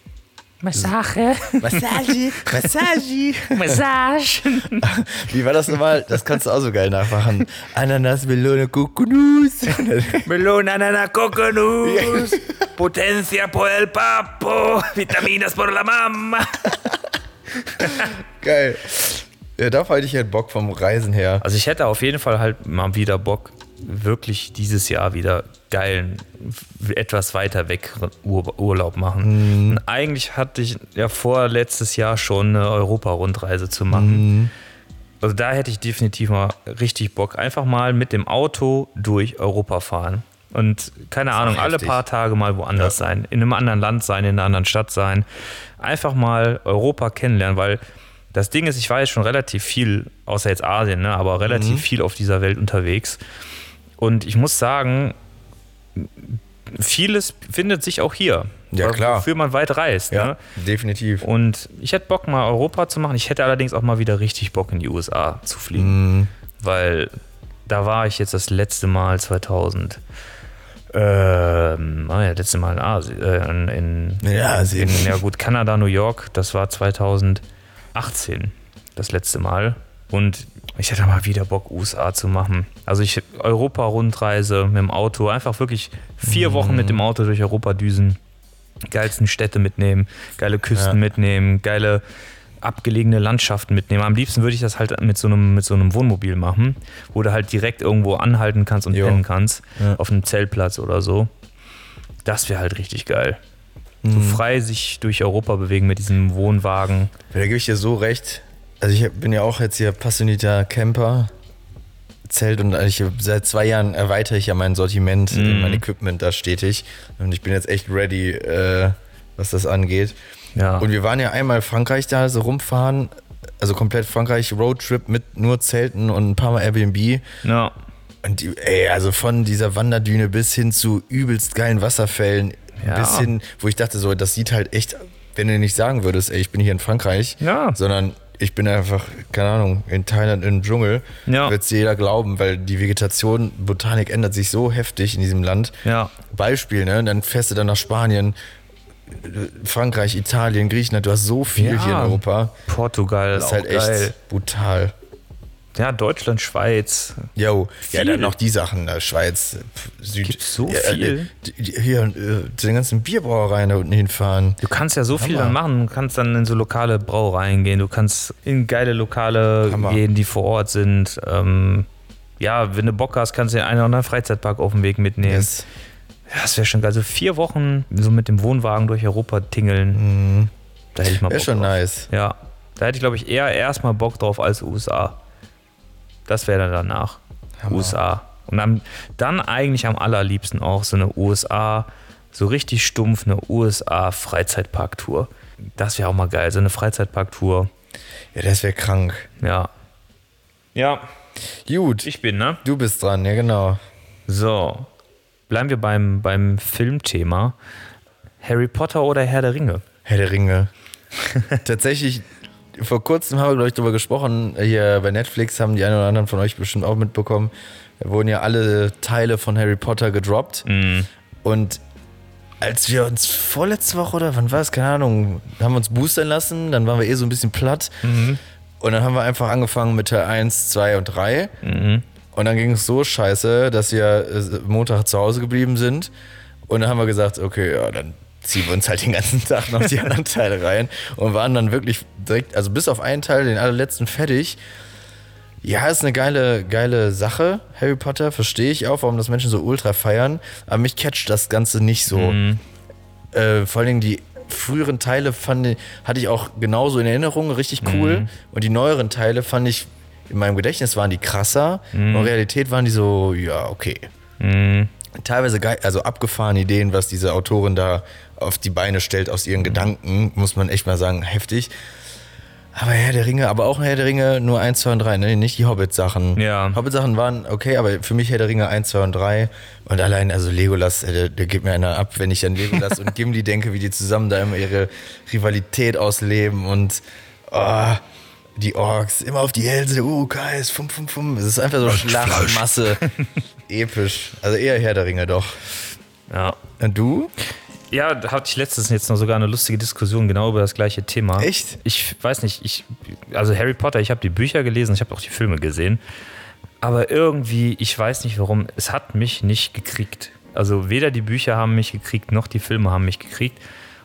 Massage. Massage, Massage. Massage. Wie war das nochmal? Das kannst du auch so geil nachmachen. Ananas, Melone, Kukunus. Melona, Anana, Coconut, Potencia por el papo, Vitaminas por la mamma. Geil. Ja, da hätte ich halt Bock vom Reisen her. Also ich hätte auf jeden Fall halt mal wieder Bock, wirklich dieses Jahr wieder geilen, etwas weiter weg Ur Urlaub machen. Und eigentlich hatte ich ja vor, letztes Jahr schon eine Europa-Rundreise zu machen. Also da hätte ich definitiv mal richtig Bock. Einfach mal mit dem Auto durch Europa fahren. Und keine Ahnung, alle heftig. paar Tage mal woanders sein. In einem anderen Land sein, in einer anderen Stadt sein. Einfach mal Europa kennenlernen, weil Das Ding ist, ich war jetzt schon relativ viel, außer jetzt Asien, ne, aber relativ Mhm. viel auf dieser Welt unterwegs. Und ich muss sagen, vieles findet sich auch hier. Ja, klar. Wofür man weit reist. Ja, Ne? definitiv. Und ich hätte Bock, mal Europa zu machen. Ich hätte allerdings auch mal wieder richtig Bock, in die USA zu fliegen. Mhm. Weil da war ich jetzt das letzte Mal 2000. Ähm, ah ja, letzte Mal in Asien, äh, in, in, Ja, Asien. in, ja gut, Kanada, New York, das war 2018 das letzte Mal. Und ich hätte mal wieder Bock, USA zu machen. Also ich Europa-Rundreise mit dem Auto, einfach wirklich vier Wochen mit dem Auto durch Europa düsen, geilsten Städte mitnehmen, geile Küsten Ja. mitnehmen, geile abgelegene Landschaften mitnehmen. Am liebsten würde ich das halt mit so einem, mit so einem Wohnmobil machen, wo du halt direkt irgendwo anhalten kannst und Jo. pennen kannst, Ja. auf einem Zeltplatz oder so. Das wäre halt richtig geil. So Mhm. frei sich durch Europa bewegen mit diesem Wohnwagen. Da gebe ich dir so recht. Also ich bin ja auch jetzt hier passionierter Camper. Zelt und ich, seit zwei Jahren erweitere ich ja mein Sortiment, Mhm. mein Equipment da stetig. Und ich bin jetzt echt ready, äh, was das angeht. Ja. Und wir waren ja einmal Frankreich da so rumfahren, also komplett Frankreich Roadtrip mit nur Zelten und ein paar Mal Airbnb. ja. Und die, ey, also von dieser Wanderdüne bis hin zu übelst geilen Wasserfällen, Ja. bis hin, wo ich dachte so, das sieht halt echt, wenn du nicht sagen würdest, ey, ich bin hier in Frankreich, Ja. sondern ich bin einfach, keine Ahnung, in Thailand im Dschungel, Ja. wird es jeder glauben, weil die Vegetation, Botanik ändert sich so heftig in diesem Land. Ja. Beispiel, ne? Dann fährst du dann nach Spanien, Frankreich, Italien, Griechenland, du hast so viel Ja. hier in Europa. Portugal Das ist halt echt geil. brutal. Ja, Deutschland, Schweiz. Jo, ja, Viel. dann noch die Sachen, da Schweiz, Süd. Gibt's so ja, viel? äh, die- Hier, äh, zu den ganzen Bierbrauereien da unten hinfahren. Du kannst ja so viel Hammer. dann machen. Du kannst dann in so lokale Brauereien gehen. Du kannst in geile Lokale Hammer. gehen, die vor Ort sind. Ähm, ja, wenn du Bock hast, kannst du den einen oder anderen Freizeitpark auf dem Weg mitnehmen. Yes. Ja, das wäre schon geil. Also vier Wochen so mit dem Wohnwagen durch Europa tingeln. Da hätte ich mal Wäre Bock schon drauf. nice. Ja, da hätte ich, glaube ich, eher erstmal Bock drauf als USA. Das wäre dann danach. Hammer. USA. Und dann, dann eigentlich am allerliebsten auch so eine USA, so richtig stumpf, eine USA-Freizeitparktour. Das wäre auch mal geil, so eine Freizeitparktour. Ja, das wäre krank. Ja. Ja, Gut, ich bin, ne? du bist dran, ja genau. So. Bleiben wir beim, beim Filmthema. Harry Potter oder Herr der Ringe? Herr der Ringe. Tatsächlich, vor kurzem haben wir, glaube ich, darüber gesprochen, hier bei Netflix haben die einen oder anderen von euch bestimmt auch mitbekommen, da wurden ja alle Teile von Harry Potter gedroppt. Und als wir uns vorletzte Woche oder wann war es, keine Ahnung, haben wir uns boostern lassen, dann waren wir eh so ein bisschen platt. Und dann haben wir einfach angefangen mit Teil 1, 2 und 3. Und dann ging es so scheiße, dass wir äh, Montag zu Hause geblieben sind. Und dann haben wir gesagt, okay, ja, dann ziehen wir uns halt den ganzen Tag noch die anderen Teile rein und waren dann wirklich direkt, also bis auf einen Teil, den allerletzten fertig. Ja, ist eine geile, geile Sache, Harry Potter, verstehe ich auch, warum das Menschen so ultra feiern. Aber mich catcht das Ganze nicht so. Äh, vor allen Dingen die früheren Teile fand hatte ich auch genauso in Erinnerung, richtig cool. Und die neueren Teile fand ich, in meinem Gedächtnis waren die krasser. Und in Realität waren die so, ja, okay. Teilweise geil, also abgefahrene Ideen, was diese Autorin da auf die Beine stellt aus ihren Gedanken, muss man echt mal sagen, heftig. Aber Herr der Ringe, aber auch Herr der Ringe nur 1, 2 und 3, ne? nicht die Hobbit-Sachen. Ja. Hobbit-Sachen waren okay, aber für mich Herr der Ringe 1, 2 und 3. Und allein, also Legolas, äh, der, der gibt mir einer ab, wenn ich an Legolas und Gimli denke, wie die zusammen da immer ihre Rivalität ausleben und oh, die Orks immer auf die Hälse, uh, Kais, fum, fum, fum. Es ist einfach so Schlachtmasse. Episch. Also eher Herr der Ringe doch. Ja. Und du? Ja, da hatte ich letztens jetzt noch sogar eine lustige Diskussion genau über das gleiche Thema. Echt? Ich weiß nicht, ich, also Harry Potter, ich habe die Bücher gelesen, ich habe auch die Filme gesehen. Aber irgendwie, ich weiß nicht warum, es hat mich nicht gekriegt. Also weder die Bücher haben mich gekriegt, noch die Filme haben mich gekriegt.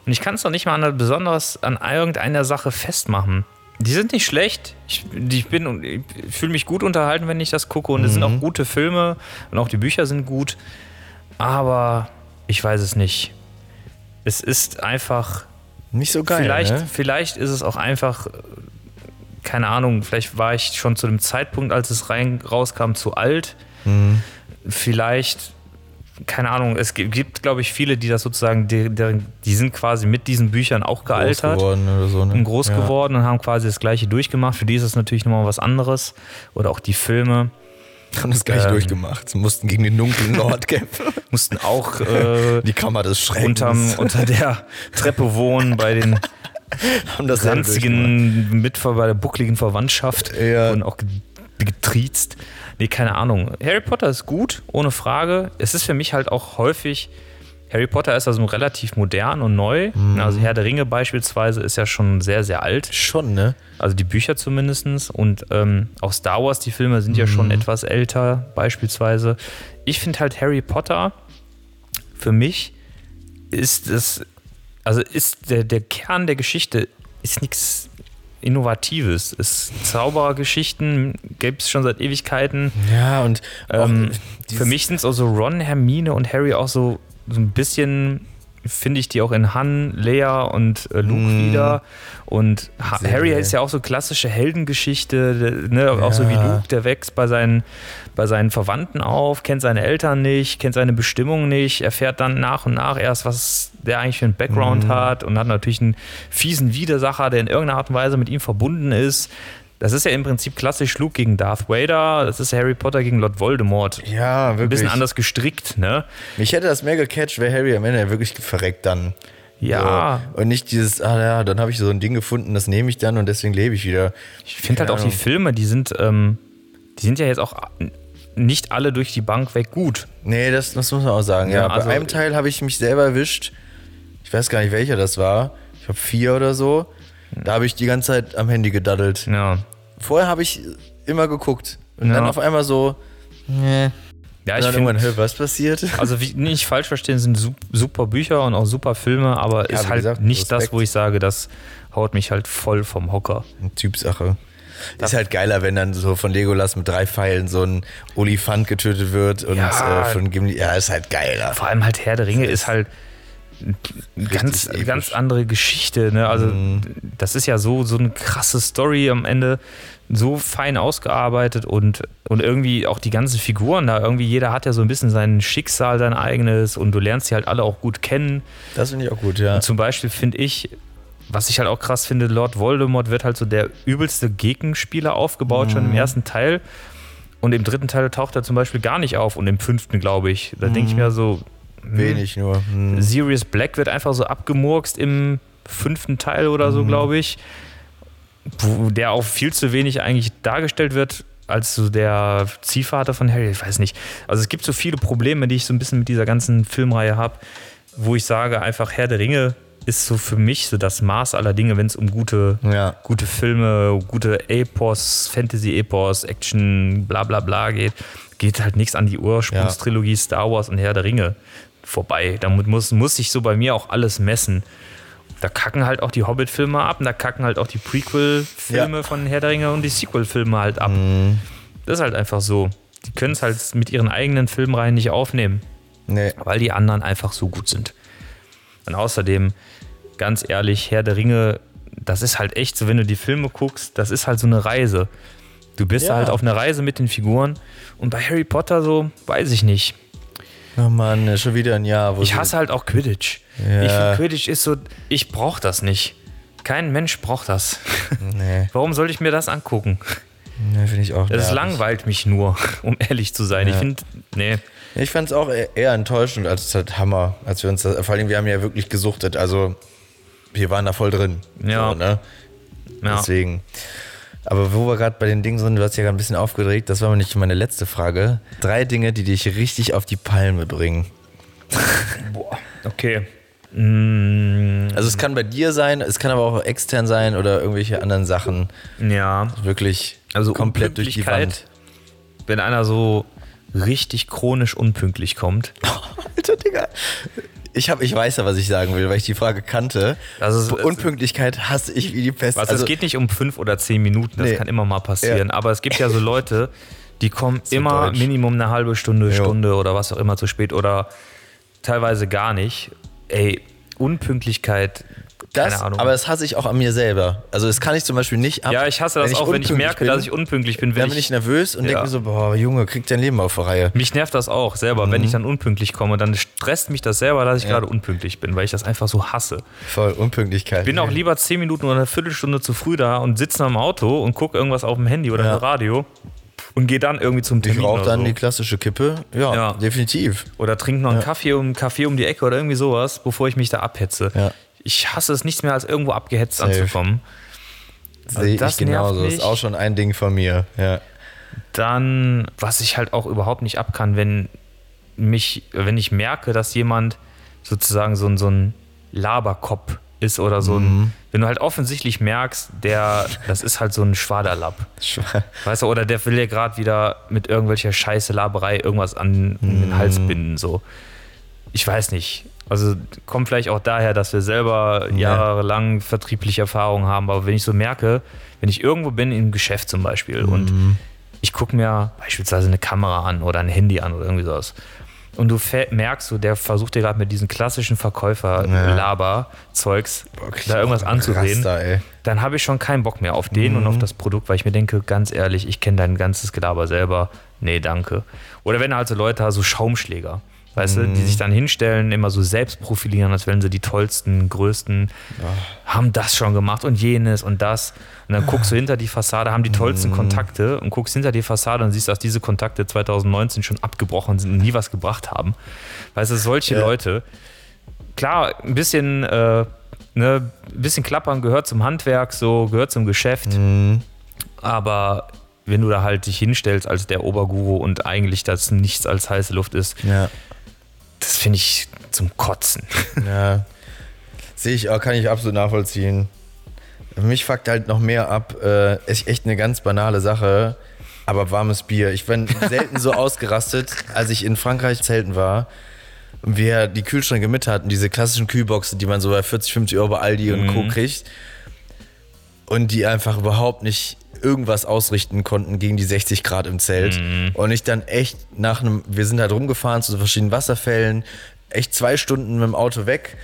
Und ich kann es doch nicht mal an, besonders an irgendeiner Sache festmachen. Die sind nicht schlecht. Ich, ich bin, ich fühle mich gut unterhalten, wenn ich das gucke. Und es sind auch gute Filme und auch die Bücher sind gut. Aber ich weiß es nicht. Es ist einfach Nicht so geil. vielleicht, ne? vielleicht ist es auch einfach, keine Ahnung, vielleicht war ich schon zu dem Zeitpunkt, als es rein, rauskam, zu alt. Mhm. Vielleicht keine Ahnung, es gi- gibt, glaube ich, viele, die das sozusagen, die, die sind quasi mit diesen Büchern auch Groß gealtert geworden oder so. Ne? und groß ja. geworden und haben quasi das Gleiche durchgemacht. Für die ist es natürlich nochmal was anderes. Oder auch die Filme Haben das gleich Ähm. durchgemacht. Sie mussten gegen den dunklen Nord kämpfen. mussten auch äh, Die Kammer des Schreckens. unterm, unter der Treppe wohnen bei den haben das ranzigen, mit bei der buckligen Verwandtschaft Ja. und auch ge- getriezt. Nee, keine Ahnung. Harry Potter ist gut, ohne Frage. Es ist für mich halt auch häufig. Harry Potter ist also relativ modern und neu. Mhm. Also Herr der Ringe beispielsweise ist ja schon sehr, sehr alt. Schon, ne? Also die Bücher zumindest. Und ähm, auch Star Wars, die Filme sind ja schon Mhm. etwas älter, beispielsweise. Ich finde halt Harry Potter, für mich ist es, also ist der, der Kern der Geschichte ist nichts Innovatives. Es Zauberergeschichten gibt es schon seit Ewigkeiten. Ja, und Ähm, dieses- für mich sind es auch so Ron, Hermine und Harry auch so, so ein bisschen, finde ich die auch in Han, Leia und äh, Luke wieder. Und ha Sehr Harry ist ja auch so klassische Heldengeschichte, ne? auch so wie Ja. Luke, der wächst bei seinen, bei seinen Verwandten auf, kennt seine Eltern nicht, kennt seine Bestimmung nicht, erfährt dann nach und nach erst, was der eigentlich für einen Background hat und hat natürlich einen fiesen Widersacher, der in irgendeiner Art und Weise mit ihm verbunden ist. Das ist ja im Prinzip klassisch Luke gegen Darth Vader, das ist Harry Potter gegen Lord Voldemort. ja, Ein wirklich. bisschen anders gestrickt, ne? Mich hätte das mehr gecatcht, wäre Harry am Ende wirklich verreckt dann. Ja. So. Und nicht dieses, ah ja, dann habe ich so ein Ding gefunden, das nehme ich dann und deswegen lebe ich wieder. Ich finde halt auch die. Filme, die sind, ähm, die sind ja jetzt auch nicht alle durch die Bank weg gut. Nee, das, das muss man auch sagen. Ja, Ja, also- bei einem Teil habe ich mich selber erwischt. Ich weiß gar nicht, welcher das war. Ich habe vier oder so. Da habe ich die ganze Zeit am Handy gedaddelt. Ja. Vorher habe ich immer geguckt. Und Ja. dann auf einmal so, nee. Ja, ich finde, hä, was passiert? also wie, nicht falsch verstehen, sind su- super Bücher und auch super Filme, aber Ja, ist halt gesagt, nicht das, Respekt. wo ich sage, das haut mich halt voll vom Hocker. Eine Typsache. Ist halt geiler, wenn dann so von Legolas mit drei Pfeilen so ein Olifant getötet wird und Ja. äh, von Gimli. Ja, ist halt geiler. Vor allem halt Herr der Ringe ist halt ganz, episch. ganz andere Geschichte. Ne? Also das ist ja so, so eine krasse Story am Ende, so fein ausgearbeitet und, und irgendwie auch die ganzen Figuren da, irgendwie jeder hat ja so ein bisschen sein Schicksal, sein eigenes und du lernst sie halt alle auch gut kennen. Das finde ich auch gut, ja. Zum Beispiel finde ich, was ich halt auch krass finde, Lord Voldemort wird halt so der übelste Gegenspieler aufgebaut, schon im ersten Teil. Und im dritten Teil taucht er zum Beispiel gar nicht auf und im fünften, glaube ich. Da denke ich mir so, Wenig nur. Hm. Sirius Black wird einfach so abgemurkst im fünften Teil oder Mhm. so, glaube ich. Der auch viel zu wenig eigentlich dargestellt wird als so der Ziehvater von Harry. Ich weiß nicht. Also es gibt so viele Probleme, die ich so ein bisschen mit dieser ganzen Filmreihe habe, wo ich sage, einfach Herr der Ringe ist so für mich so das Maß aller Dinge, wenn es um gute, Ja. gute Filme, gute Epos, Fantasy-Epos, Action, bla bla bla geht. Geht halt nichts an die Ursprungstrilogie Star Wars und Herr der Ringe vorbei. Damit muss, muss sich so bei mir auch alles messen. Da kacken halt auch die Hobbit-Filme ab und da kacken halt auch die Prequel-Filme Ja. von Herr der Ringe und die Sequel-Filme halt ab. Mhm. Das ist halt einfach so. Die können es halt mit ihren eigenen Filmreihen nicht aufnehmen, Nee. weil die anderen einfach so gut sind. Und außerdem, ganz ehrlich, Herr der Ringe, das ist halt echt so, wenn du die Filme guckst, das ist halt so eine Reise. Du bist Ja. halt auf einer Reise mit den Figuren und bei Harry Potter so, weiß ich nicht. Oh Mann, schon wieder ein Jahr. Wo Ich hasse halt auch Quidditch. Ja. Ich finde, Quidditch ist so, ich brauche das nicht. Kein Mensch braucht das. Nee, Warum soll ich mir das angucken? nee finde ich auch Das nervig. langweilt mich nur, um ehrlich zu sein. Ich finde, nee. Ich fand es auch eher- eher enttäuschend als halt Hammer, als wir uns das, vor allem wir haben ja wirklich gesuchtet, also wir waren da voll drin. Ja. So, ne? Ja. Deswegen. Aber wo wir gerade bei den Dingen sind, du hast ja gerade ein bisschen aufgeregt, das war aber nicht meine letzte Frage. Drei Dinge, die dich richtig auf die Palme bringen. Okay. Mm, Also es kann bei dir sein, es kann aber auch extern sein oder irgendwelche anderen Sachen. ja. Wirklich Also komplett durch die. Wand. Wenn einer so richtig chronisch unpünktlich kommt. Alter, Digga. Ich, hab, ich weiß ja, was ich sagen will, weil ich die Frage kannte. Ist- Unpünktlichkeit hasse ich wie die Pest. Also, es geht nicht um fünf oder zehn Minuten, das Nee. kann immer mal passieren. Ja. Aber es gibt ja so Leute, die kommen So immer deutsch. Minimum eine halbe Stunde, Jo. Stunde oder was auch immer zu spät oder teilweise gar nicht. Ey, Unpünktlichkeit Das, Keine Ahnung. aber das hasse ich auch an mir selber. Also das kann ich zum Beispiel nicht ab. ja, ich hasse das auch, wenn ich merke, bin, dass ich unpünktlich bin. Wenn Dann bin ich nervös und Ja. denke mir so, boah, Junge, krieg dein Leben auf die Reihe. Mich nervt das auch selber, Mhm. wenn ich dann unpünktlich komme. Dann stresst mich das selber, dass ich gerade unpünktlich bin, weil ich das einfach so hasse. Voll Unpünktlichkeit. Bin auch lieber zehn Minuten oder eine Viertelstunde zu früh da und sitze am Auto und gucke irgendwas auf dem Handy oder Ja. im Radio und gehe dann irgendwie zum Ich Termin rauche oder, dann so. die klassische Kippe. Ja, Ja. definitiv. oder trinke noch einen Kaffee um, Kaffee um die Ecke oder irgendwie sowas, bevor ich mich da abhetze. Ja. Ich hasse es nichts mehr, als irgendwo abgehetzt Safe. anzukommen. Sehe ich genauso. Ist auch schon ein Ding von mir. Ja. Dann, was ich halt auch überhaupt nicht ab kann, wenn mich, wenn ich merke, dass jemand sozusagen so ein, so ein Laberkopf ist oder so ein, wenn du halt offensichtlich merkst, der, das ist halt so ein Schwaderlapp. Weißt du, oder der will ja gerade wieder mit irgendwelcher Scheiße Laberei irgendwas an den Hals binden, so. Ich weiß nicht. Also kommt vielleicht auch daher, dass wir selber jahrelang vertriebliche Erfahrungen haben, aber wenn ich so merke, wenn ich irgendwo bin im Geschäft zum Beispiel und ich gucke mir beispielsweise eine Kamera an oder ein Handy an oder irgendwie sowas und du merkst, so, der versucht dir gerade mit diesen klassischen Verkäufer-Laber-Zeugs da irgendwas anzureden, Raster, dann habe ich schon keinen Bock mehr auf den und auf das Produkt, weil ich mir denke, ganz ehrlich, ich kenne dein ganzes Gelaber selber. Nee, danke. Oder wenn halt so Leute, so Schaumschläger, weißt du, die sich dann hinstellen, immer so selbst profilieren, als wären sie die tollsten, größten, haben das schon gemacht und jenes und das. Und dann guckst du hinter die Fassade, haben die tollsten Kontakte und guckst hinter die Fassade und siehst, dass diese Kontakte 2019 schon abgebrochen sind und nie was gebracht haben. Weißt du, solche Ja. Leute, klar, ein bisschen, äh, ne, ein bisschen klappern gehört zum Handwerk, so gehört zum Geschäft. Aber wenn du da halt dich hinstellst als der Oberguru und eigentlich das nichts als heiße Luft ist, Ja. Das finde ich zum Kotzen. Ja. Sehe ich auch, kann ich absolut nachvollziehen. Mich fuckt halt noch mehr ab. Äh, ist echt eine ganz banale Sache, aber warmes Bier. Ich bin selten so ausgerastet, als ich in Frankreich zelten war und wir die Kühlschränke mit hatten, diese klassischen Kühlboxen, die man so bei 40, 50 Euro bei Aldi und Co. kriegt. Und die einfach überhaupt nicht irgendwas ausrichten konnten gegen die 60 Grad im Zelt. Und ich dann echt nach einem, wir sind halt rumgefahren zu verschiedenen Wasserfällen, echt zwei Stunden mit dem Auto weg,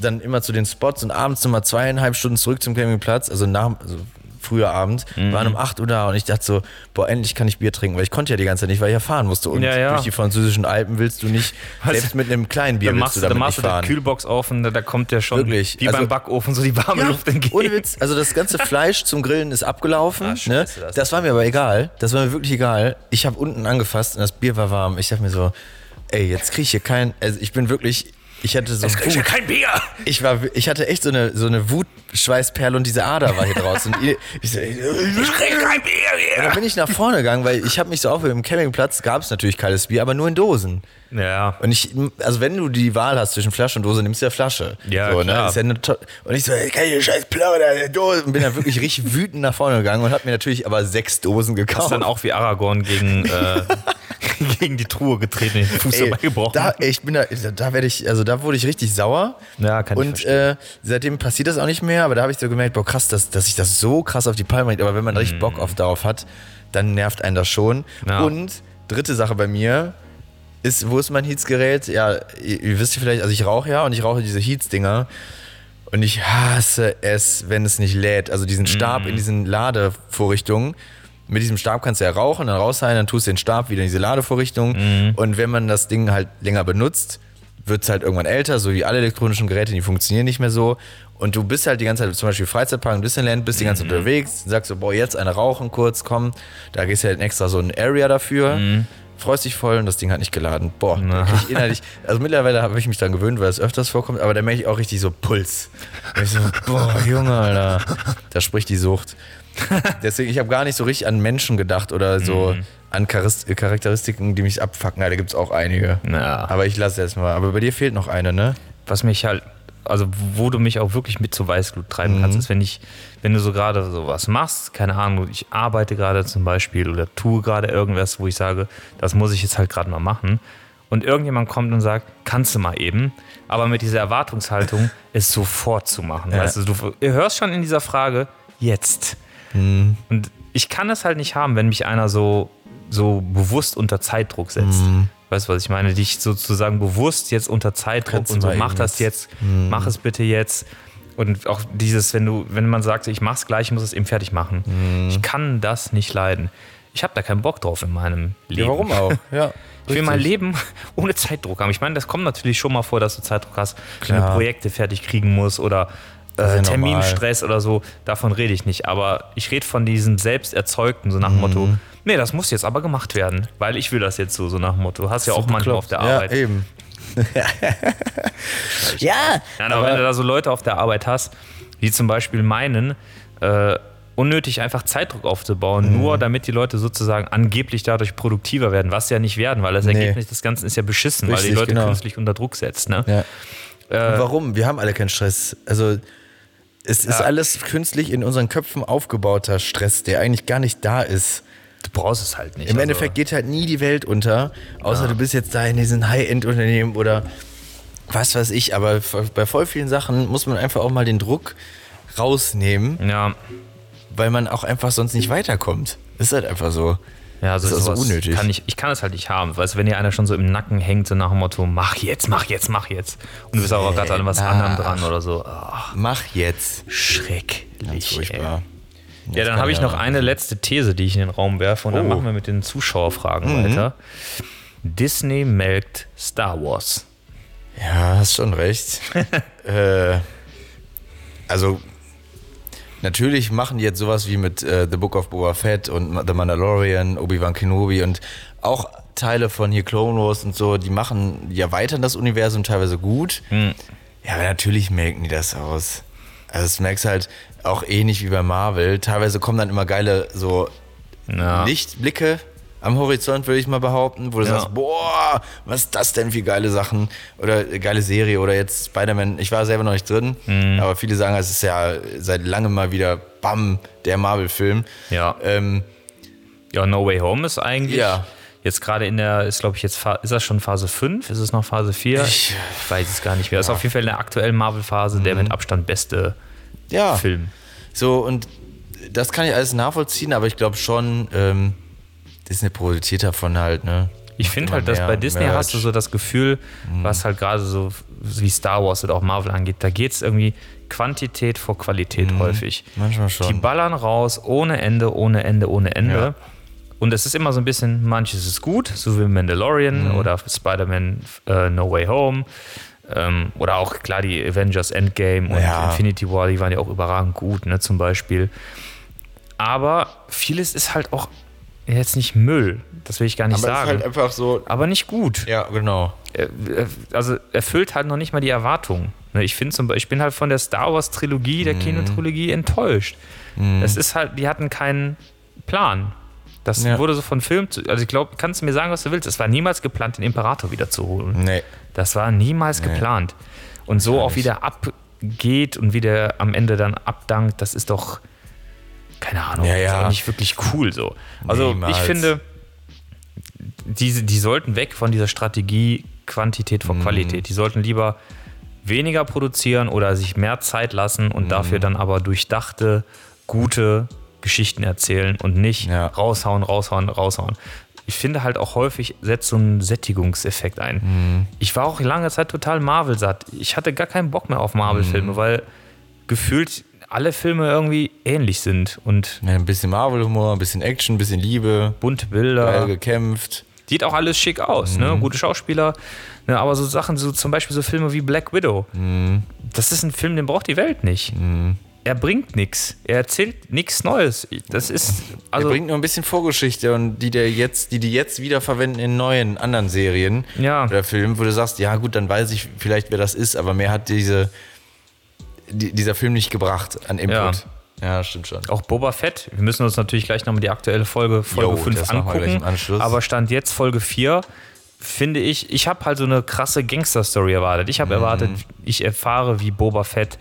dann immer zu den Spots und abends nochmal zweieinhalb Stunden zurück zum Campingplatz, also nach, also früher Abend, waren um 8 Uhr da und ich dachte so, boah, endlich kann ich Bier trinken, weil ich konnte ja die ganze Zeit nicht, weil ich ja fahren musste. Und Ja, ja. durch die französischen Alpen willst du nicht, Was? selbst mit einem kleinen Bier Dann willst machst du du, damit machst nicht du die fahren. Kühlbox auf und da, da kommt ja schon Wirklich. wie Also- beim Backofen so die warme Luft entgegen. Ohne Witz, also das ganze Fleisch zum Grillen ist abgelaufen. Ah, ne? das, das- war mir aber egal. Das war mir wirklich egal. Ich habe unten angefasst und das Bier war warm. Ich dachte mir so, ey, jetzt kriege ich hier kein. Also ich bin wirklich. Ich hatte so Jetzt krieg ich ja kein Bier! Ich war, ich hatte echt so eine, so eine Wutschweißperle und diese Ader war hier draußen. Und ich, ich so, Ich krieg kein Bier und hier! dann bin ich nach vorne gegangen, weil ich habe mich so aufgehört, im Campingplatz gab es natürlich kaltes Bier, aber nur in Dosen. Ja. Und ich, also wenn du die Wahl hast zwischen Flasche und Dose, nimmst du ja Flasche. Ja, so, ne? klar. Ist ja und ich so, ey, kann ich eine scheiß Plörre in der Dose? Und bin dann wirklich richtig wütend nach vorne gegangen und hab mir natürlich aber sechs Dosen Das gekauft. ist dann auch wie Aragorn gegen, äh, gegen die Truhe getreten, den Fuß Ey, dabei gebrochen. Da, ey, ich bin da, da werde ich, also da wurde ich richtig sauer. Ja, kann ich Und äh, seitdem passiert das auch nicht mehr, aber da habe ich so gemerkt, boah, krass, dass, dass sich das so krass auf die Palme bringt. Aber wenn man richtig Bock auf darauf hat, dann nervt einen das schon. Mhm. Ja. Und dritte Sache bei mir ist, wo ist mein Heats-Gerät? Ja, ihr, ihr wisst ja vielleicht, also ich rauche ja und ich rauche diese Heats-Dinger. Und ich hasse es, wenn es nicht lädt. Also diesen Stab Mhm. in diesen Ladevorrichtungen. Mit diesem Stab kannst du ja rauchen, dann raushalten, dann tust du den Stab wieder in diese Ladevorrichtung. Mhm. Und wenn man das Ding halt länger benutzt, wird es halt irgendwann älter, so wie alle elektronischen Geräte, die funktionieren nicht mehr so. Und du bist halt die ganze Zeit, zum Beispiel Freizeitpark in Disneyland, bist die ganze Mhm. Zeit unterwegs, sagst so, boah, jetzt eine rauchen kurz, komm. Da gehst du halt extra so ein Area dafür. Freust dich voll und das Ding hat nicht geladen. Boah, da krieg ich innerlich. Also mittlerweile habe ich mich dann gewöhnt, weil es öfters vorkommt, aber da merke ich auch richtig so Puls. Und ich so, boah, Junge, Alter. Da spricht die Sucht. Deswegen, ich habe gar nicht so richtig an Menschen gedacht oder so Mhm. an Charis- Charakteristiken, die mich abfacken. Ja, da gibt es auch einige. Ja. Aber ich lasse jetzt mal. Aber bei dir fehlt noch eine, ne? was mich halt, also wo du mich auch wirklich mit zur Weißglut treiben kannst, ist, wenn ich, wenn du so gerade sowas machst, keine Ahnung, ich arbeite gerade zum Beispiel oder tue gerade irgendwas, wo ich sage, das muss ich jetzt halt gerade mal machen. Und irgendjemand kommt und sagt, kannst du mal eben, aber mit dieser Erwartungshaltung, es sofort zu machen. Ja. Weißt du, du hörst schon in dieser Frage, jetzt. Und ich kann es halt nicht haben, wenn mich einer so, so bewusst unter Zeitdruck setzt. Weißt du, was ich meine? Dich sozusagen bewusst jetzt unter Zeitdruck Kannst und so, mach das jetzt. jetzt, mach es bitte jetzt. Und auch dieses, wenn du, wenn man sagt, ich mach's gleich, ich muss es eben fertig machen. Mhm. Ich kann das nicht leiden. Ich habe da keinen Bock drauf in meinem Leben. Ja, warum auch? Ja. Ich will mein. Leben ohne Zeitdruck haben. Ich meine, das kommt natürlich schon mal vor, dass du Zeitdruck hast, wenn du Klar. Projekte fertig kriegen musst oder äh, ja Terminstress oder so. Davon rede ich nicht. Aber ich rede von diesem selbst erzeugten, so nach dem Motto, Mhm. Nee, das muss jetzt aber gemacht werden, weil ich will das jetzt so, so nach dem Motto. Hast ja auch manchmal auf der Arbeit. Ja, eben. ja, Ja, aber wenn du da so Leute auf der Arbeit hast, die zum Beispiel meinen, äh, unnötig einfach Zeitdruck aufzubauen, Mhm. nur damit die Leute sozusagen angeblich dadurch produktiver werden, was sie ja nicht werden, weil das Nee. Ergebnis des Ganzen ist ja beschissen, weil Richtig, die Leute genau. künstlich unter Druck setzt. Ne? Ja. Und warum? Wir haben alle keinen Stress. Also es ist Ja. alles künstlich in unseren Köpfen aufgebauter Stress, der eigentlich gar nicht da ist. Du brauchst es halt nicht. Im also- Endeffekt geht halt nie die Welt unter, außer du bist jetzt da in diesen High-End-Unternehmen oder was weiß ich. Aber bei voll vielen Sachen muss man einfach auch mal den Druck rausnehmen, Ja, weil man auch einfach sonst nicht weiterkommt. Ist halt einfach so. ja also Das ist also unnötig. Kann ich, ich kann es halt nicht haben. Weißt du, wenn dir einer schon so im Nacken hängt, so nach dem Motto, mach jetzt, mach jetzt, mach jetzt. Und du bist aber gerade an was Ach. anderem dran oder so. Ach, Mach jetzt. schrecklich. Furchtbar. Ja, dann habe ich noch eine letzte These, die ich in den Raum werfe und dann Oh. machen wir mit den Zuschauerfragen weiter. Disney melkt Star Wars. Ja, hast schon recht. äh, also, natürlich machen die jetzt sowas wie mit äh, The Book of Boba Fett und The Mandalorian, Obi-Wan Kenobi und auch Teile von hier Clone Wars und so, die machen, die erweitern das Universum teilweise gut. Ja, aber natürlich melken die das aus. Also, das merkst halt auch ähnlich wie bei Marvel. Teilweise kommen dann immer geile so Ja. Lichtblicke am Horizont, würde ich mal behaupten, wo du Ja. sagst, boah, was ist das denn für geile Sachen oder äh, geile Serie oder jetzt Spider-Man. Ich war selber noch nicht drin, Mhm. aber viele sagen, es ist ja seit langem mal wieder, bam, der Marvel-Film. Ja. Ähm, Ja, No Way Home ist eigentlich. Ja. Jetzt gerade in der, ist glaube ich jetzt, ist das schon Phase 5? Ist es noch Phase 4? Ich- Ich weiß es gar nicht mehr. Ist auf jeden Fall in der aktuellen Marvel-Phase der mit Abstand beste Mhm. Ja, Film. so und das kann ich alles nachvollziehen, aber ich glaube schon, ähm, Disney profitiert davon halt, ne? Ich finde halt, dass bei Disney Merch. hast du so das Gefühl, was halt gerade so wie Star Wars oder auch Marvel angeht, da geht es irgendwie Quantität vor Qualität häufig. Manchmal schon. Die ballern raus ohne Ende, ohne Ende, ohne Ende. Ja. Und es ist immer so ein bisschen, manches ist gut, so wie Mandalorian Mhm. oder Spider-Man äh, No Way Home. Ähm, oder auch klar die Avengers Endgame und Ja. Infinity War, die waren ja auch überragend gut, ne, zum Beispiel. Aber vieles ist halt auch jetzt nicht Müll. Das will ich gar nicht aber es ist sagen. halt einfach so, aber nicht gut. ja, genau. Er- er- Also erfüllt halt noch nicht mal die Erwartungen. Ne, Ich finde zum Beispiel, ich bin halt von der Star Wars Trilogie, Mhm. der Kinotrilogie enttäuscht. Es ist halt, die hatten keinen Plan. Das Ja. wurde so von Film zu, also ich glaube, kannst du mir sagen, was du willst. Es war niemals geplant, den Imperator wiederzuholen. Nee. Das war niemals geplant. Und so auch wieder abgeht und wieder am Ende dann abdankt, das ist doch, keine Ahnung, Ja, ist ja. auch nicht wirklich cool so. Also Niemals. ich finde, die, die sollten weg von dieser Strategie Quantität Mhm. vor Qualität. Die sollten lieber weniger produzieren oder sich mehr Zeit lassen und Mhm. dafür dann aber durchdachte, gute Geschichten erzählen und nicht Ja. raushauen, raushauen, raushauen. Ich finde halt auch häufig setzt so ein Sättigungseffekt ein. Mhm. Ich war auch lange Zeit total Marvel-satt. Ich hatte gar keinen Bock mehr auf Marvel-Filme, Mhm. weil gefühlt alle Filme irgendwie ähnlich sind und Ja, ein bisschen Marvel-Humor, ein bisschen Action, ein bisschen Liebe, bunte Bilder. geil gekämpft. Sieht auch alles schick aus, Mhm. ne? Gute Schauspieler. Ne? Aber so Sachen, so zum Beispiel so Filme wie Black Widow. Mhm. Das ist ein Film, den braucht die Welt nicht. Er bringt nichts. Er erzählt nichts Neues. Das ist. Also, er bringt nur ein bisschen Vorgeschichte und die der jetzt, die die jetzt wieder verwenden in neuen anderen Serien Ja. oder Filmen, wo du sagst, ja gut, dann weiß ich vielleicht, wer das ist, aber mehr hat diese die, dieser Film nicht gebracht an Input. Ja, stimmt schon. auch Boba Fett. Wir müssen uns natürlich gleich nochmal die aktuelle Folge, Folge Jo, 5 das machen wir gleich angucken. Aber Stand jetzt Folge 4, finde ich, ich habe halt so eine krasse Gangster-Story erwartet. Ich habe Mhm. erwartet, ich erfahre, wie Boba Fett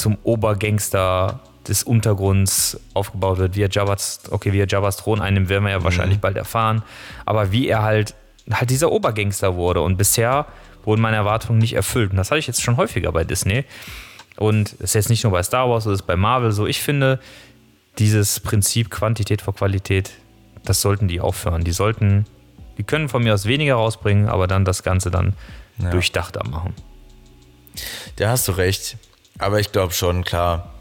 zum Obergangster des Untergrunds aufgebaut wird, wie er Jabba's, okay, wie er Jabba's Thron einnimmt, werden wir ja wahrscheinlich Mhm. bald erfahren. Aber wie er halt, halt dieser Obergangster wurde. Und bisher wurden meine Erwartungen nicht erfüllt. Und das hatte ich jetzt schon häufiger bei Disney. Und es ist jetzt nicht nur bei Star Wars, es ist bei Marvel so. Ich finde, dieses Prinzip Quantität vor Qualität, das sollten die aufhören. Die sollten, die können von mir aus weniger rausbringen, aber dann das Ganze dann durchdachter machen. Da hast du recht. Aber ich glaube schon, klar.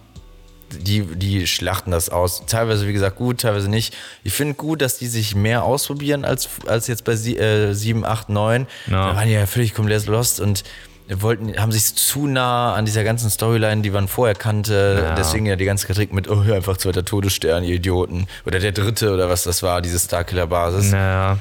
Die, die schlachten das aus. Teilweise, wie gesagt, gut, teilweise nicht. Ich finde gut, dass die sich mehr ausprobieren als, als jetzt bei sie, äh, 7, 8, 9. Ja. Da waren die ja völlig komplett lost und wollten, haben sich zu nah an dieser ganzen Storyline, die man vorher kannte. Ja. Deswegen ja die ganze Kritik mit, oh, einfach zweiter Todesstern, ihr Idioten. Oder der dritte oder was das war, diese Starkiller-Basis. Naja.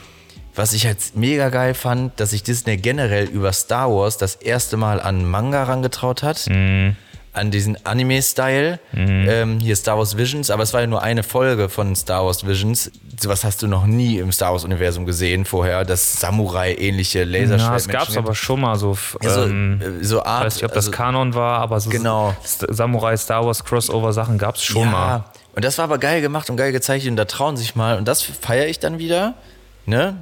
Was ich halt mega geil fand, dass sich Disney generell über Star Wars das erste Mal an Manga rangetraut hat. Mhm. An diesen Anime-Style. Ähm, hier Star Wars Visions, aber es war ja nur eine Folge von Star Wars Visions. Sowas hast du noch nie im Star Wars-Universum gesehen vorher. Das Samurai-ähnliche Laserschwert. Ja, es gab es aber schon mal so. f- Also, ähm, äh, so Art. ich weiß nicht, ob das also, Kanon war, aber so Genau. St- Samurai Star Wars Crossover-Sachen gab es schon ja. mal. Und das war aber geil gemacht und geil gezeichnet und da trauen sich mal. Und das feiere ich dann wieder. Ne?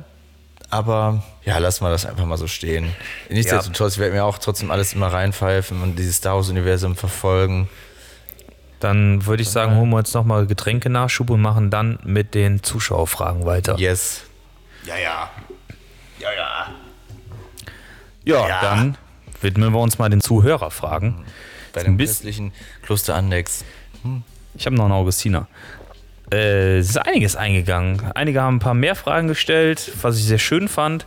Aber ja, lass mal das einfach mal so stehen. Nichtsdestotrotz, ich werde mir auch trotzdem alles immer reinpfeifen und dieses Star Wars-Universum verfolgen. Dann würde ich sagen, holen wir uns nochmal Getränke-Nachschub und machen dann mit den Zuschauerfragen weiter. Yes. Ja, ja. Ja, ja. Ja, Ja. dann widmen wir uns mal den Zuhörerfragen. Bei dem christlichen Kloster Andex. Ich habe noch einen Augustiner. Äh, es ist einiges eingegangen. Einige haben ein paar mehr Fragen gestellt, was ich sehr schön fand.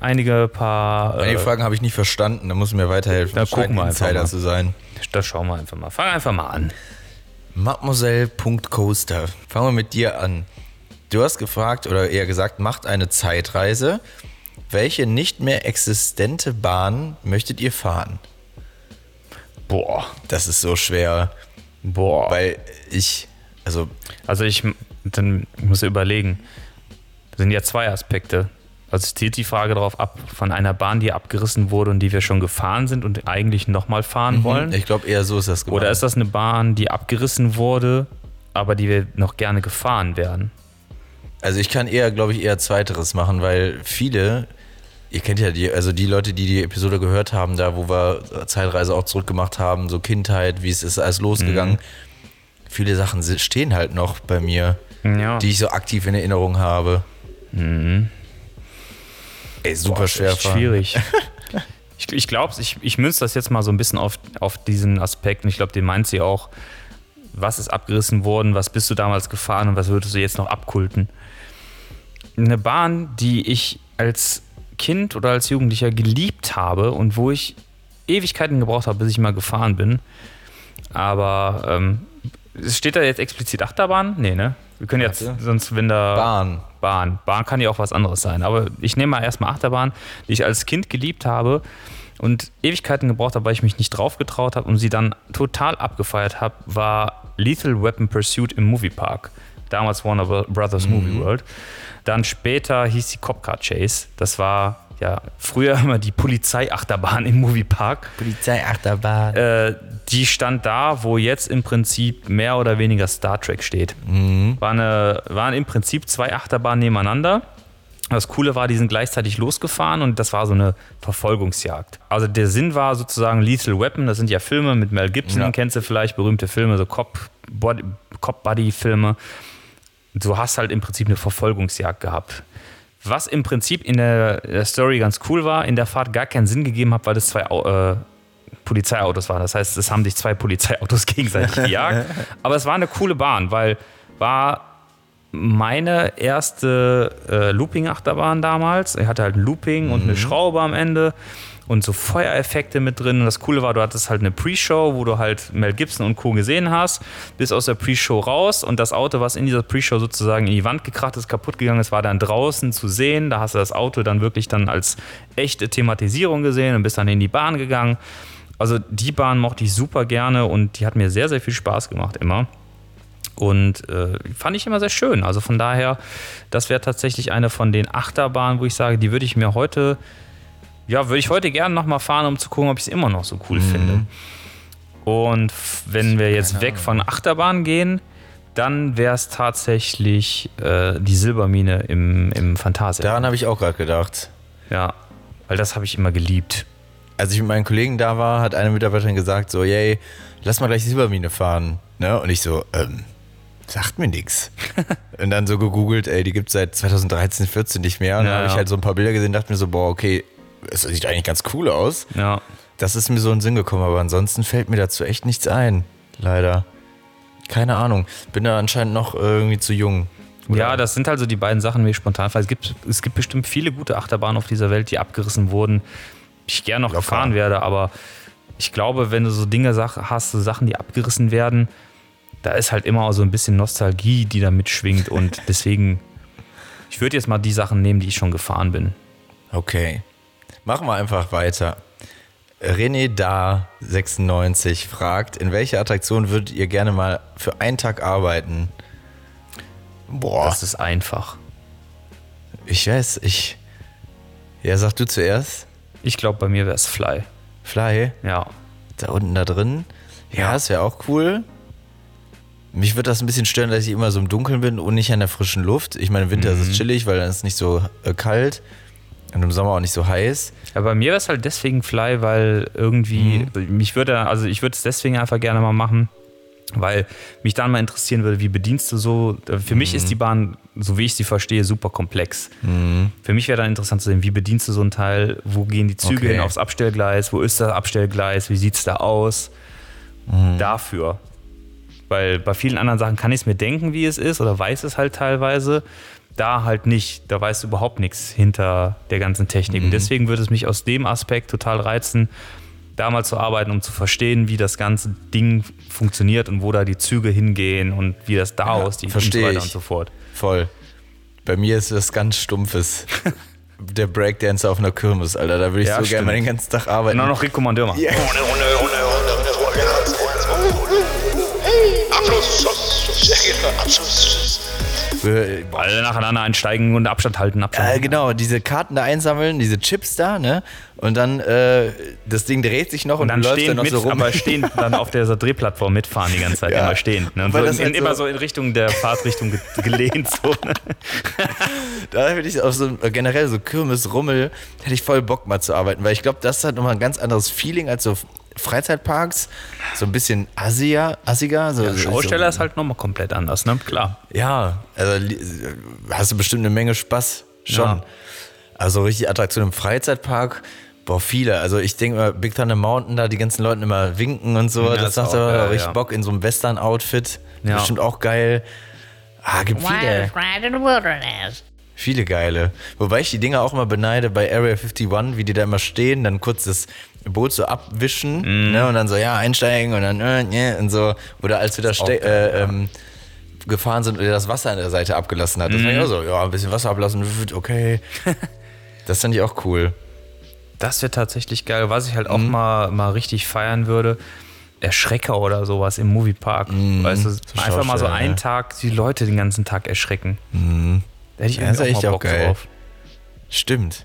Einige paar. Einige Äh, Fragen habe ich nicht verstanden, da muss mir weiterhelfen. Da Das gucken wir einfach Insider mal. zu sein. das schauen wir einfach mal. Fang einfach mal an. Mademoiselle.coaster. Fangen wir mit dir an. Du hast gefragt, oder eher gesagt, macht eine Zeitreise. Welche nicht mehr existente Bahn möchtet ihr fahren? Boah. Das ist so schwer, Boah. weil ich, also Also ich, dann ich muss überlegen. Das sind ja zwei Aspekte. Also es zielt die Frage darauf ab, von einer Bahn, die abgerissen wurde und die wir schon gefahren sind und eigentlich nochmal fahren wollen. ich glaube eher so ist das gemeint. Oder ist das eine Bahn, die abgerissen wurde, aber die wir noch gerne gefahren werden? Also ich kann eher, glaube ich, eher Zweiteres machen, weil viele, ihr kennt ja die, also die Leute, die die Episode gehört haben, da wo wir Zeitreise auch zurückgemacht haben, so Kindheit, wie es ist alles losgegangen. Viele Sachen stehen halt noch bei mir, Ja. die ich so aktiv in Erinnerung habe. Ey, super Boah, schwer. schwierig. ich ich glaube, ich, ich münze das jetzt mal so ein bisschen auf, auf diesen Aspekt und ich glaube, den meint sie auch. Was ist abgerissen worden? Was bist du damals gefahren und was würdest du jetzt noch abkulten? Eine Bahn, die ich als Kind oder als Jugendlicher geliebt habe und wo ich Ewigkeiten gebraucht habe, bis ich mal gefahren bin. Aber ähm, steht da jetzt explizit Achterbahn? Nee, ne? Wir können jetzt, Warte. sonst, wenn da. Bahn. Bahn. Bahn kann ja auch was anderes sein. Aber ich nehme mal erstmal Achterbahn, die ich als Kind geliebt habe und Ewigkeiten gebraucht habe, weil ich mich nicht drauf getraut habe und sie dann total abgefeiert habe, war Lethal Weapon Pursuit im Moviepark. Damals Warner Brothers Movie World. Dann später hieß sie Cop Car Chase. Das war ja früher immer die Polizeiachterbahn im Moviepark. Polizeiachterbahn. Äh, die stand da, wo jetzt im Prinzip mehr oder weniger Star Trek steht. War eine, waren im Prinzip zwei Achterbahnen nebeneinander. Das Coole war, die sind gleichzeitig losgefahren und das war so eine Verfolgungsjagd. Also der Sinn war sozusagen Lethal Weapon, das sind ja Filme mit Mel Gibson, Ja. kennst du vielleicht, berühmte Filme, so Cop, Body, Cop Buddy Filme. Du hast halt im Prinzip eine Verfolgungsjagd gehabt. Was im Prinzip in der, Story ganz cool war, in der Fahrt gar keinen Sinn gegeben hat, weil das zwei äh, Polizeiautos waren. Das heißt, es haben sich zwei Polizeiautos gegenseitig gejagt. Aber es war eine coole Bahn, weil war meine erste äh, Looping-Achterbahn damals. Er hatte halt ein Looping und eine Schraube am Ende und so Feuereffekte mit drin. Und das Coole war, du hattest halt eine Pre-Show, wo du halt Mel Gibson und Co. gesehen hast, bist aus der Pre-Show raus und das Auto, was in dieser Pre-Show sozusagen in die Wand gekracht ist, kaputt gegangen ist, war dann draußen zu sehen. Da hast du das Auto dann wirklich dann als echte Thematisierung gesehen und bist dann in die Bahn gegangen. Also die Bahn mochte ich super gerne und die hat mir sehr, sehr viel Spaß gemacht immer. Und äh, fand ich immer sehr schön. Also von daher, das wäre tatsächlich eine von den Achterbahnen, wo ich sage, die würde ich mir heute, ja, würde ich heute gerne nochmal fahren, um zu gucken, ob ich es immer noch so cool finde. Und wenn wir jetzt weg von Achterbahn gehen, dann wäre es tatsächlich äh, die Silbermine im, im Phantasialand. Daran habe ich auch gerade gedacht. Ja, weil das habe ich immer geliebt. Als ich mit meinen Kollegen da war, hat eine Mitarbeiterin gesagt, so, yay, lass mal gleich Silbermine fahren. Ne? Und ich so, ähm, sagt mir nix. und dann so gegoogelt, ey, die gibt es seit 2013, 14 nicht mehr. Und Ja, dann habe ich halt so ein paar Bilder gesehen, dachte mir so, boah, okay, es sieht eigentlich ganz cool aus. Ja. Das ist mir so in den Sinn gekommen, aber ansonsten fällt mir dazu echt nichts ein. Leider. Keine Ahnung. Bin da anscheinend noch irgendwie zu jung. Ja, das sind also die beiden Sachen, die ich spontan fallen. Es gibt, es gibt bestimmt viele gute Achterbahnen auf dieser Welt, die abgerissen wurden. Ich gerne noch Locker. gefahren werde, aber ich glaube, wenn du so Dinge hast, so Sachen, die abgerissen werden, da ist halt immer so ein bisschen Nostalgie, die da mitschwingt und deswegen, ich würde jetzt mal die Sachen nehmen, die ich schon gefahren bin. Okay. Machen wir einfach weiter. René Da 96 fragt, in welcher Attraktion würdet ihr gerne mal für einen Tag arbeiten? Boah, Das ist einfach. ich weiß, ich. Ja, sag du zuerst. Ich glaube, bei mir wäre es Fly. Fly, Ja. da unten da drin. Ja, das wäre auch cool. Mich würde das ein bisschen stören, dass ich immer so im Dunkeln bin und nicht an der frischen Luft. Ich meine, im Winter ist es chillig, weil dann ist es nicht so äh, kalt und im Sommer auch nicht so heiß. Ja, bei mir wäre es halt deswegen Fly, weil irgendwie, mich würde, also ich würde es deswegen einfach gerne mal machen, weil mich dann mal interessieren würde, wie bedienst du so. Für mich ist die Bahn, so wie ich sie verstehe, super komplex. Für mich wäre dann interessant zu sehen, wie bedienst du so ein Teil, wo gehen die Züge Okay. hin aufs Abstellgleis, wo ist das Abstellgleis, wie sieht es da aus? Dafür. Weil bei vielen anderen Sachen kann ich es mir denken, wie es ist, oder weiß es halt teilweise. Da halt nicht. Da weißt du überhaupt nichts hinter der ganzen Technik. Und deswegen würde es mich aus dem Aspekt total reizen, da mal zu arbeiten, um zu verstehen, wie das ganze Ding funktioniert und wo da die Züge hingehen und wie das da aussieht und so weiter ich. und so fort. Voll. Bei mir ist das ganz Stumpfes. Der Breakdancer auf einer Kirmes, Alter. Da würde ich Ja, so gerne stimmt. mal den ganzen Tag arbeiten. Auch noch Rico Mandeur machen. Ja. Äh, Alle nacheinander einsteigen und Abstand halten, Abstand Äh, halten. genau, diese Karten da einsammeln, diese Chips da, ne? Und dann äh, das Ding dreht sich noch und, Und dann stehen dann noch mit, so rum. aber stehen dann auf der Drehplattform mitfahren die ganze Zeit, Ja. immer stehen. Ne? Und Weil so das in, halt in, immer so- so in Richtung der Fahrtrichtung ge gelehnt. So, ne? Da hätte ich auf so äh, generell so Kirmes, Rummel, hätte ich voll Bock mal zu arbeiten, weil ich glaube, das hat nochmal ein ganz anderes Feeling als so Freizeitparks. So ein bisschen assiger, assiger. So, Der Schausteller so, ist halt nochmal komplett anders, ne? Klar. Ja, also hast du bestimmt eine Menge Spaß. Schon. Ja. Also richtig Attraktion im Freizeitpark. Boah, viele. Also ich denke mal, Big Thunder Mountain, da die ganzen Leute immer winken und so. Ja, das macht aber geil, richtig ja. Bock in so einem Western-Outfit. Ja. Bestimmt auch geil. Ah, gibt viele, Wild Ride in the Wilderness. viele geile. Wobei ich die Dinger auch immer beneide bei Area 51, wie die da immer stehen, dann kurz das Boot so abwischen Mhm. ne, und dann so, ja, einsteigen und dann, äh, ne, und so. Oder als wir da geil, äh, ähm, gefahren sind und er das Wasser an der Seite abgelassen hat. Das Mhm. fand ich auch so, ja, ein bisschen Wasser ablassen, okay. das fand ich auch cool. Das wäre tatsächlich geil. Was ich halt Mhm. auch mal, mal richtig feiern würde, Erschrecker oder sowas im Moviepark. Mhm. Weißt du, einfach mal so einen ja. Tag die Leute den ganzen Tag erschrecken. Da hätte ich Ja, irgendwie auch echt mal auch Bock geil. drauf. Stimmt.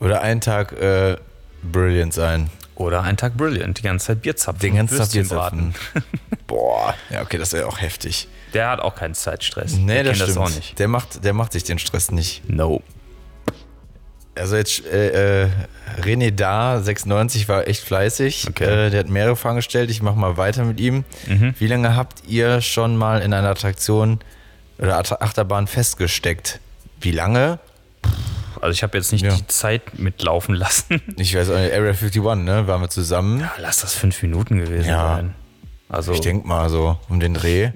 Oder einen Tag äh, brilliant sein. Oder einen Tag Brilliant, die ganze Zeit Bier zapfen. Den ganzen Tag Bier zapfen. Boah, ja, okay, das wäre auch heftig. Der hat auch keinen Zeitstress. Nee, Der das stimmt. das auch nicht. Der, macht, der macht sich den Stress nicht. No. Also jetzt äh, äh, René Da 96 war echt fleißig. Okay. Äh, der hat mehrere Fragen gestellt. Ich mache mal weiter mit ihm. Mhm. Wie lange habt ihr schon mal in einer Attraktion oder Achterbahn festgesteckt? Wie lange? Also ich habe jetzt nicht Ja. die Zeit mitlaufen lassen. Ich weiß Area 51, ne? Waren wir zusammen. Lass das fünf Minuten gewesen Ja. sein. Also, Ich denke mal so um den Dreh.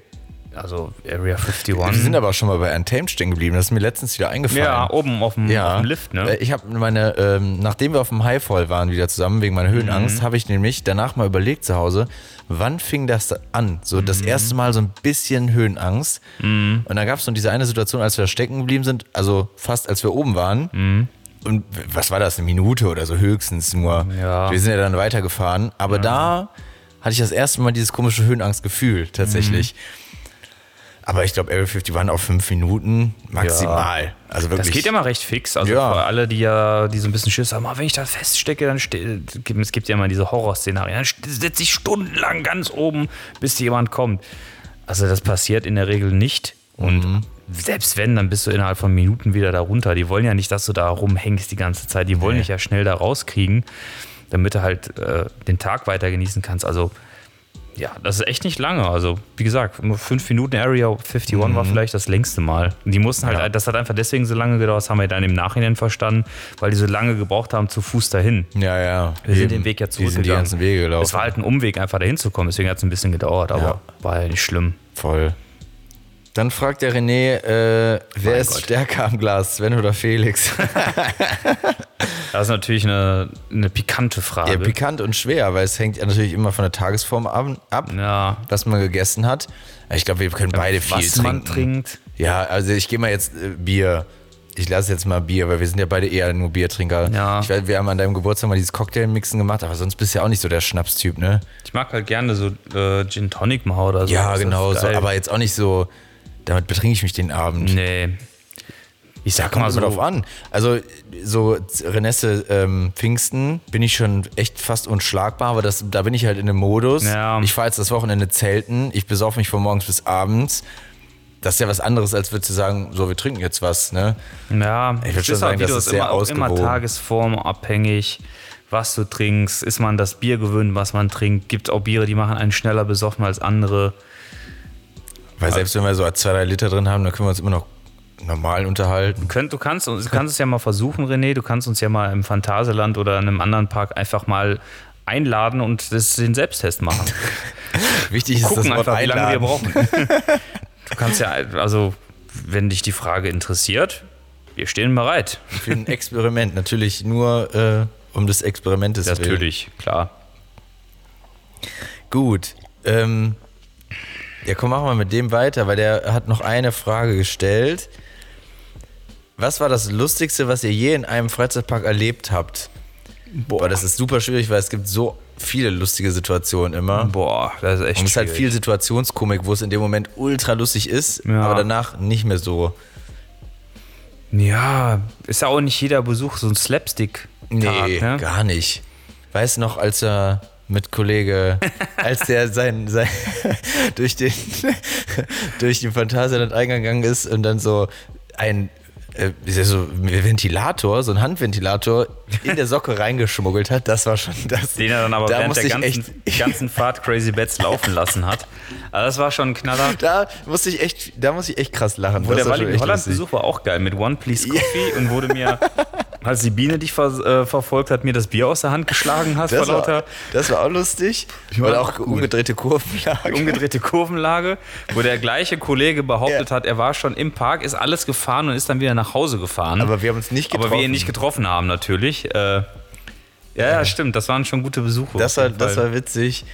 Also Area 51. Wir sind aber schon mal bei Untamed stehen geblieben. Das ist mir letztens wieder eingefallen. ja, oben auf dem, auf dem Lift, ne? Äh, Ich habe meine, ähm, nachdem wir auf dem Highfall waren wieder zusammen wegen meiner Höhenangst, Mhm. habe ich nämlich danach mal überlegt zu Hause, wann fing das an? So das Mhm. erste Mal so ein bisschen Höhenangst. Und dann gab es noch diese eine Situation, als wir da stecken geblieben sind, also fast als wir oben waren. Mhm. Und was war das, eine Minute oder so höchstens nur. Ja. Wir sind ja dann weitergefahren. Aber da hatte ich das erste Mal dieses komische Höhenangstgefühl tatsächlich. Mhm. Aber ich glaube, Area 51 waren auf fünf Minuten maximal. Also wirklich. Das geht ja mal recht fix. Also Ja. für alle, die ja, die so ein bisschen Schiss haben, ah, wenn ich da feststecke, dann es gibt ja immer diese Horrorszenarien. Dann sitze ich stundenlang ganz oben, bis jemand kommt. Also das passiert in der Regel nicht. Und Mhm. selbst wenn, dann bist du innerhalb von Minuten wieder da runter. Die wollen ja nicht, dass du da rumhängst die ganze Zeit. Die wollen Nee. dich ja schnell da rauskriegen, damit du halt äh, den Tag weiter genießen kannst. Also Ja, das ist echt nicht lange. Also, wie gesagt, nur 5 Minuten Area 51 war vielleicht das längste Mal. Und Die mussten halt, Mhm. Ja. das hat einfach deswegen so lange gedauert, das haben wir dann im Nachhinein verstanden, weil die so lange gebraucht haben zu Fuß dahin. Ja, ja. Wir sind Eben. den Weg ja Die sind die zurückgegangen. ganzen Wege gelaufen. Es war halt ein Umweg, einfach dahin zu kommen, deswegen hat es ein bisschen gedauert, aber Ja. war ja nicht schlimm. Voll. Dann fragt der René, äh, wer Mein ist Gott. stärker am Glas, Sven oder Felix? Das ist natürlich eine, eine pikante Frage. ja, pikant und schwer, weil es hängt ja natürlich immer von der Tagesform ab, ab Ja. was man gegessen hat. Ich glaube, wir können beide viel Was trinken. man trinkt. Ja, also ich gehe mal jetzt äh, Bier. Ich lasse jetzt mal Bier, weil wir sind ja beide eher nur Biertrinker. Ja. Ich weiß, wir haben an deinem Geburtstag mal dieses Cocktailmixen gemacht, aber sonst bist du ja auch nicht so der Schnapstyp, ne? Ich mag halt gerne so äh, Gin Tonic mal oder so. Ja, genau, so, aber jetzt auch nicht so, damit betrinke ich mich den Abend. Nee. Ich sag mal so. drauf an. Also so Renesse ähm, Pfingsten bin ich schon echt fast unschlagbar, aber das, da bin ich halt in einem Modus. Ja. Ich fahre jetzt das Wochenende zelten, ich besaufe mich von morgens bis abends. Das ist ja was anderes, als würdest du sagen, so, wir trinken jetzt was, ne? Ja, Ich würd es schon sagen, das ist sehr immer, auch immer ausgewogen. tagesformabhängig, was du trinkst. Ist man das Bier gewöhnt, was man trinkt? Gibt auch Biere, die machen einen schneller besoffen als andere. Weil selbst wenn wir so zwei, drei Liter drin haben, dann können wir uns immer noch normal unterhalten. Könnt, du, kannst, du kannst es ja mal versuchen, René. Du kannst uns ja mal im Phantasialand oder in einem anderen Park einfach mal einladen und das, den Selbsttest machen. Wichtig ist Gucken das Wort einfach, wie lange wir einladen. brauchen. du kannst ja, also, wenn dich die Frage interessiert, wir stehen bereit. Für ein Experiment. Natürlich nur äh, um des Experimentes willen. Natürlich, klar. Gut. Ähm, ja, komm, machen wir mit dem weiter, weil der hat noch eine Frage gestellt. Was war das Lustigste, was ihr je in einem Freizeitpark erlebt habt? Boah, das ist super schwierig, weil es gibt so viele lustige Situationen immer. Boah, das ist echt Und es ist halt viel Situationskomik, wo es in dem Moment ultra lustig ist, Ja. aber danach nicht mehr so. Ja, ist ja auch nicht jeder Besuch so ein Slapstick. Nee, ne? gar nicht. Weißt du noch, als er mit Kollege, als der sein, sein durch den durch den Phantasialand eingegangen ist und dann so ein äh, ja so ein Ventilator, so ein Handventilator in der Socke reingeschmuggelt hat, das war schon das. Den er dann aber da während musste der ich ganzen, ganzen Fahrt Crazy Bats laufen lassen hat. Also das war schon ein Knaller. da musste ich echt, da muss ich echt krass lachen. Wo Das der Walli echt Holland lustig. Besuch war auch geil mit One Please Coffee und wurde mir, als die Biene dich ver äh, verfolgt hat, mir das Bier aus der Hand geschlagen hat vor Das war, lauter das war auch lustig. Oder auch umgedrehte Kurvenlage. umgedrehte Kurvenlage, wo der gleiche Kollege behauptet Ja. hat, er war schon im Park, ist alles gefahren und ist dann wieder nach Hause gefahren. Aber wir haben uns nicht getroffen. Aber wir ihn nicht getroffen haben, natürlich. Äh, ja, ja, stimmt. Das waren schon gute Besuche. Das war, das war witzig.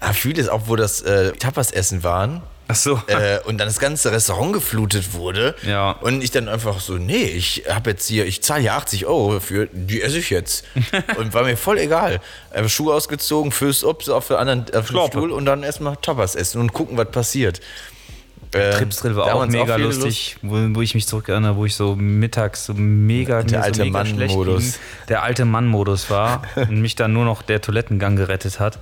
Ah, vieles, auch wo das äh, Tapas-Essen waren. Ach so. äh, und dann das ganze Restaurant geflutet wurde. Ja. Und ich dann einfach so, nee, ich habe jetzt hier, ich zahle hier 80 Euro für, die esse ich jetzt. und war mir voll egal. Einfach Schuhe ausgezogen, Füße up, so auf der anderen auf den. Stuhl und dann erstmal Tapas essen und gucken, was passiert. Ähm, Tripsdrill war auch mega viele lustig, wo, wo ich mich zurückerinnere, wo ich so mittags so mega Der alte so Mann-Modus. Der alte Mann-Modus war und mich dann nur noch der Toilettengang gerettet hat.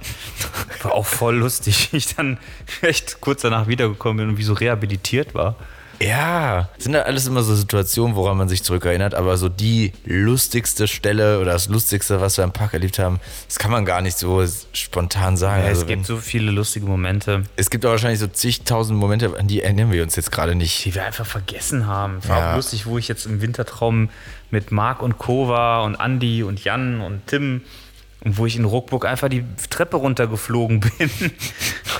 War auch voll lustig. Ich dann echt kurz danach wiedergekommen bin und wie so rehabilitiert war. Ja, sind halt alles immer so Situationen, woran man sich zurückerinnert, aber so die lustigste Stelle oder das lustigste, was wir im Park erlebt haben, das kann man gar nicht so spontan sagen. Ja, also es gibt wenn, so viele lustige Momente, es gibt auch wahrscheinlich so zigtausend Momente, an die erinnern wir uns jetzt gerade nicht. die wir einfach vergessen haben. Es war Ja. auch lustig, wo ich jetzt im Wintertraum mit Marc und war und Andi und Jan und Tim und wo ich in Ruckburg einfach die Treppe runtergeflogen bin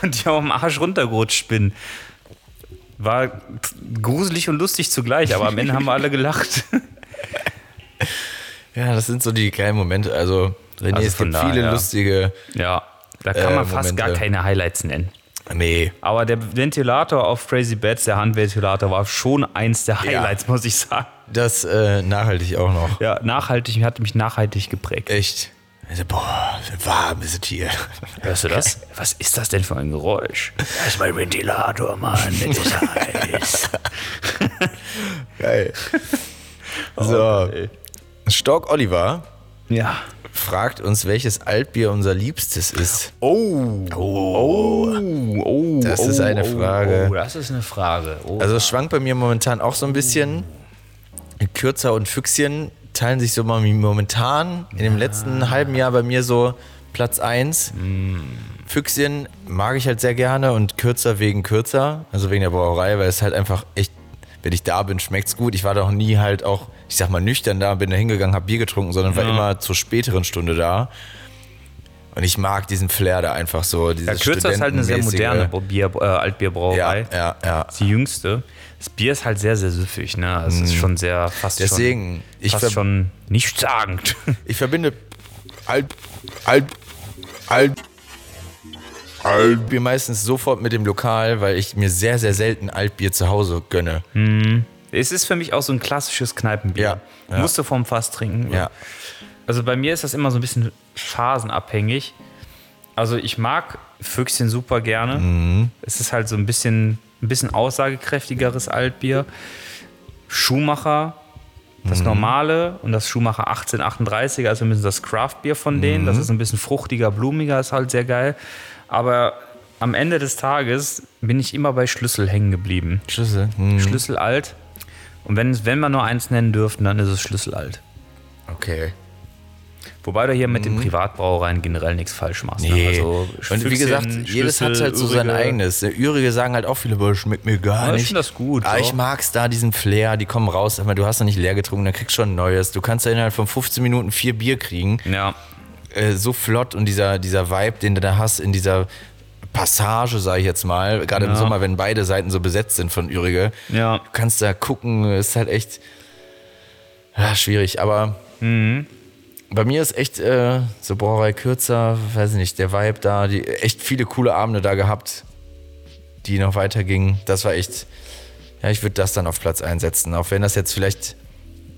und ich auf dem Arsch runtergerutscht bin. War gruselig und lustig zugleich, aber am Ende haben wir alle gelacht. Ja, das sind so die geilen Momente. Also, René, Also es gibt viele daher. lustige. Ja, da kann Äh, man fast gar keine Highlights nennen. Nee. Aber der Ventilator auf Crazy Bats, der Handventilator, war schon eins der Highlights, muss ich sagen. Das äh, nachhaltig auch noch. Ja, nachhaltig, hat mich nachhaltig geprägt. Echt. Also, boah, warm ist es hier. Hörst du das? Was ist das denn für ein Geräusch? Das ist mein Ventilator, Mann. Das ist heiß. Geil. So. ey. Stock Oliver Ja. fragt uns, welches Altbier unser Liebstes ist. Oh. Oh. Oh. Das ist eine Frage. Oh, das ist eine Frage. Oh. Also es schwankt bei mir momentan auch so ein bisschen. Kürzer und Füchschen teilen sich so mal momentan in dem letzten halben Jahr bei mir so Platz 1. Füchschen mag ich halt sehr gerne und kürzer wegen kürzer, also wegen der Brauerei, weil es halt einfach echt, wenn ich da bin, schmeckt's gut. Ich war doch nie halt auch, ich sag mal, nüchtern da, bin da hingegangen, hab Bier getrunken, sondern war Ja. immer zur späteren Stunde da. Und ich mag diesen Flair da einfach so. Ja, Kürzer ist halt eine sehr moderne Bier, äh, Altbierbrauerei. Ja, ja, ja. Die jüngste. Das Bier ist halt sehr, sehr süffig. Ne? Es ist schon sehr fast Mhm. Deswegen, schon, ich fast schon nichtssagend. Ich verbinde Alt, Alt, Alt, Altbier meistens sofort mit dem Lokal, weil ich mir sehr, sehr selten Altbier zu Hause gönne. es ist für mich auch so ein klassisches Kneipenbier. Ja, ja. Musst du vom Fass trinken. Ja. Also bei mir ist das immer so ein bisschen phasenabhängig. Also ich mag Füchschen super gerne. Mhm. Es ist halt so ein bisschen, ein bisschen aussagekräftigeres Altbier. Schumacher, Mhm. das normale und das Schumacher 1838, also ein bisschen das Craftbier von denen. Mhm. Das ist ein bisschen fruchtiger, blumiger, ist halt sehr geil. Aber am Ende des Tages bin ich immer bei Schlüssel hängen geblieben. Schlüssel. Hm. Schlüssel alt. Und wenn, wenn wir nur eins nennen dürften, dann ist es Schlüssel alt. Okay. Wobei du hier mit den Privatbrauereien generell nichts falsch machst. ne? Mhm. Nee. Also und wie gesagt, jedes hat Schlüssel, halt so sein Ürige. eigenes. Der Ürige sagen halt auch viele, boah, schmeckt mir gar Ja, ich nicht. find das gut, Aber doch. ich mag's da, diesen Flair, die kommen raus, mal, du hast noch nicht leer getrunken, dann kriegst du schon ein neues. Du kannst ja innerhalb von 15 Minuten vier Bier kriegen. Ja, äh, so flott und dieser, dieser Vibe, den du da hast in dieser Passage, sage ich jetzt mal, gerade im Ja. Sommer, wenn beide Seiten so besetzt sind von Ürige, Ja. du kannst da gucken, ist halt echt ja, schwierig, aber Mhm. Bei mir ist echt äh, so Brauerei kürzer, weiß ich nicht, der Vibe da, die echt viele coole Abende da gehabt, die noch weitergingen. Das war echt, ja, ich würde das dann auf Platz einsetzen, auch wenn das jetzt vielleicht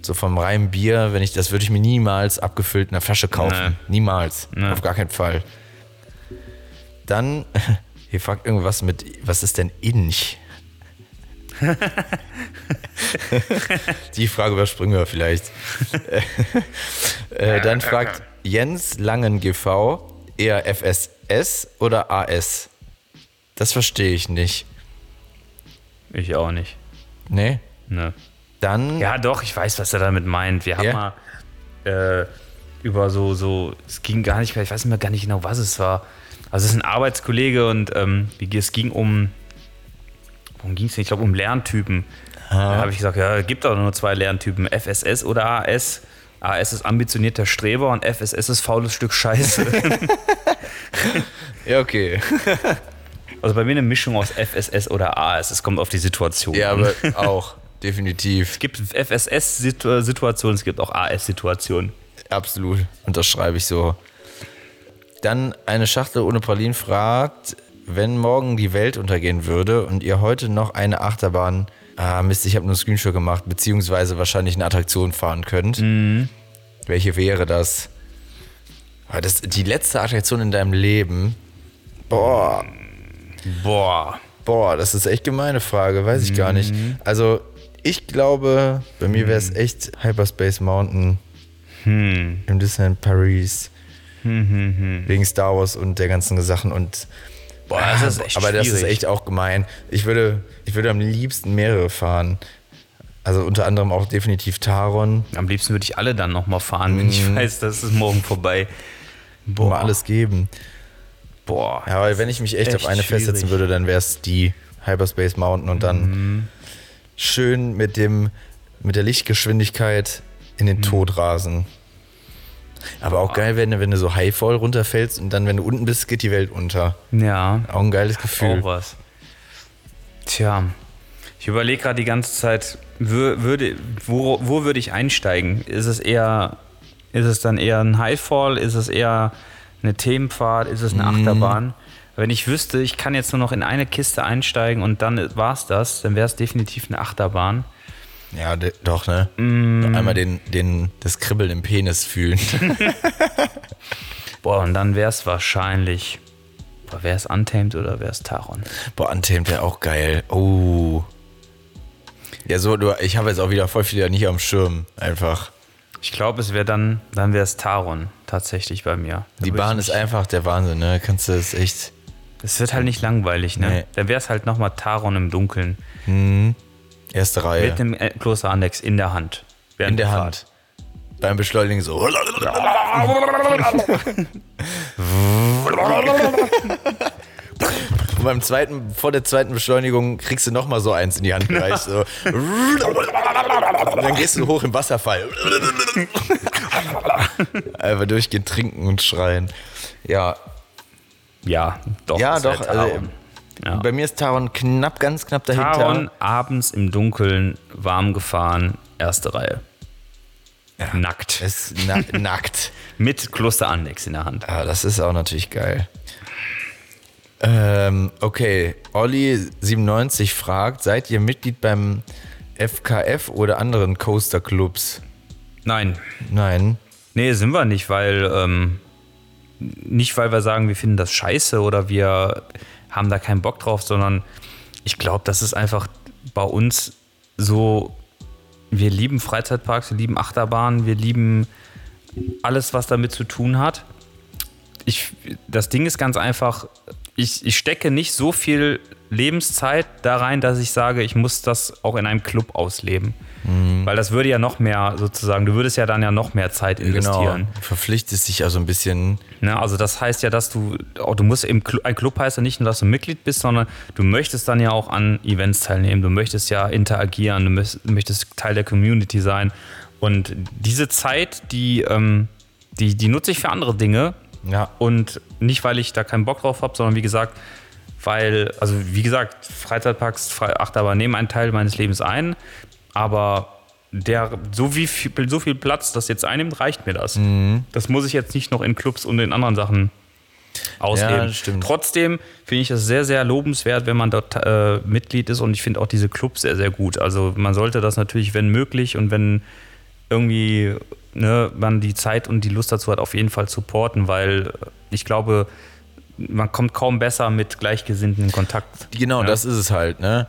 so vom reinen Bier, wenn ich das würde ich mir niemals abgefüllt in einer Flasche kaufen. Niemals. Nee. Auf gar keinen Fall. Dann, hier fragt irgendwas mit, was ist denn Inch? Die Frage überspringen wir vielleicht. äh, dann fragt Jens Langen GV eher FSS oder AS? Das verstehe ich nicht. ich auch nicht. Nee? Ne. Dann, Ja, doch, ich weiß, was er damit meint. Wir haben Ja. mal äh, über so, so, es ging gar nicht mehr, ich weiß nicht mehr gar nicht genau, was es war. Also es ist ein Arbeitskollege und ähm, es ging um, worum ging es denn? Ich glaube um Lerntypen. Da habe ich gesagt, ja, es gibt doch nur zwei Lerntypen, FSS oder AS. AS ist ambitionierter Streber und FSS ist faules Stück Scheiße. ja, okay. also bei mir eine Mischung aus FSS oder AS. Es kommt auf die Situation. Ja, aber auch, definitiv. es gibt FSS-Situationen, es gibt auch AS-Situationen. Absolut. Unterschreibe ich so. Dann eine Schachtel ohne Pralinen fragt, wenn morgen die Welt untergehen würde und ihr heute noch eine Achterbahn, ah Mist, ich habe nur einen Screenshot gemacht, beziehungsweise wahrscheinlich eine Attraktion fahren könnt. Welche wäre das? Das? Die letzte Attraktion in deinem Leben? Boah, Boah. boah, das ist echt gemeine Frage, weiß ich gar nicht. Also, ich glaube, bei mir wäre es echt Hyperspace Mountain im Disneyland Paris. Wegen Star Wars und der ganzen Sachen und Boah, das ist echt aber das ist schwierig. echt auch gemein. Ich würde, ich würde am liebsten mehrere fahren. Also unter anderem auch definitiv Taron. Am liebsten würde ich alle dann nochmal fahren, wenn ich weiß, das ist morgen vorbei. Boah. Mal alles geben. Boah. Ja, aber wenn ich mich echt, Echt auf eine festsetzen schwierig. würde, dann wäre es die Hyperspace Mountain und dann schön mit dem, mit der Lichtgeschwindigkeit in den Tod rasen. Aber auch geil, wenn, du- wenn du so Highfall runterfällst und dann, wenn du unten bist, geht die Welt unter. Ja, Auch ein geiles Gefühl. auch was. Tja, ich überlege gerade die ganze Zeit, wür- würde, wo, wo würde ich einsteigen? Ist es eher, ist es dann eher ein Highfall? Ist es eher eine Themenfahrt? Ist es eine Mhm. Achterbahn? Wenn ich wüsste, ich kann jetzt nur noch in eine Kiste einsteigen und dann war es das, dann wäre es definitiv eine Achterbahn. Ja, doch, ne? Einmal den, den, das Kribbeln im Penis fühlen. Boah, und dann wäre es wahrscheinlich. Boah, wäre es Untamed oder wäre es Taron? Boah, Untamed wäre auch geil. Oh. Ja, so, du, ich habe jetzt auch wieder voll viele nicht am Schirm. Einfach. Ich glaube, es wäre dann, dann wäre es Taron tatsächlich bei mir. Da Die Bahn ist einfach der Wahnsinn, ne? Kannst du das echt. Es wird halt nicht langweilig, ne? Nee. Dann wäre es halt nochmal Taron im Dunkeln. Erste Reihe. Mit dem äh, Kloster Andex in der Hand. in der Hand. Fahrt. Beim Beschleunigen so. Und beim zweiten, vor der zweiten Beschleunigung kriegst du nochmal so eins in die Hand gereicht. So. Und dann gehst du hoch im Wasserfall. Einfach durchgehend trinken und schreien. Ja, Ja, doch. ja doch. Taron. Also, Ja. Bei mir ist Taron knapp, ganz knapp dahinter. Taron abends im Dunkeln, warm gefahren, erste Reihe. Nackt. Es ist na nackt. Mit Klosterannex in der Hand. Ja, das ist auch natürlich geil. Ähm, okay, Olli97 fragt, seid ihr Mitglied beim FKF oder anderen Coaster-Clubs? Nein. Nein. Nee, sind wir nicht, weil ähm, nicht, weil wir sagen, wir finden das scheiße oder wir haben da keinen Bock drauf, sondern ich glaube, das ist einfach bei uns so, wir lieben Freizeitparks, wir lieben Achterbahnen, wir lieben alles, was damit zu tun hat. Ich, das Ding ist ganz einfach, ich, ich stecke nicht so viel Lebenszeit da rein, dass ich sage, ich muss das auch in einem Club ausleben. Weil das würde ja noch mehr sozusagen, du würdest ja dann ja noch mehr Zeit investieren. Genau. Verpflichtest dich also ein bisschen. Ne, also das heißt ja, dass du, auch du musst im Club, ein Club heißt ja nicht nur, dass du Mitglied bist, sondern du möchtest dann ja auch an Events teilnehmen, du möchtest ja interagieren, du möchtest, möchtest Teil der Community sein. Und diese Zeit, die, ähm, die, die nutze ich für andere Dinge. Ja. Und nicht, weil ich da keinen Bock drauf habe, sondern wie gesagt, weil, also wie gesagt, Freizeitparks, Fre- Achterbahn nehmen einen Teil meines Lebens ein, aber der, so, wie viel, so viel Platz das jetzt einnimmt, reicht mir das. Mhm. Das muss ich jetzt nicht noch in Clubs und in anderen Sachen ausleben. Ja. Trotzdem finde ich es sehr, sehr lobenswert, wenn man dort äh, Mitglied ist und ich finde auch diese Clubs sehr, sehr gut. Also man sollte das natürlich, wenn möglich und wenn irgendwie ne, man die Zeit und die Lust dazu hat, auf jeden Fall supporten, weil ich glaube, man kommt kaum besser mit Gleichgesinnten in Kontakt. Genau, Ja. das ist es halt, ne?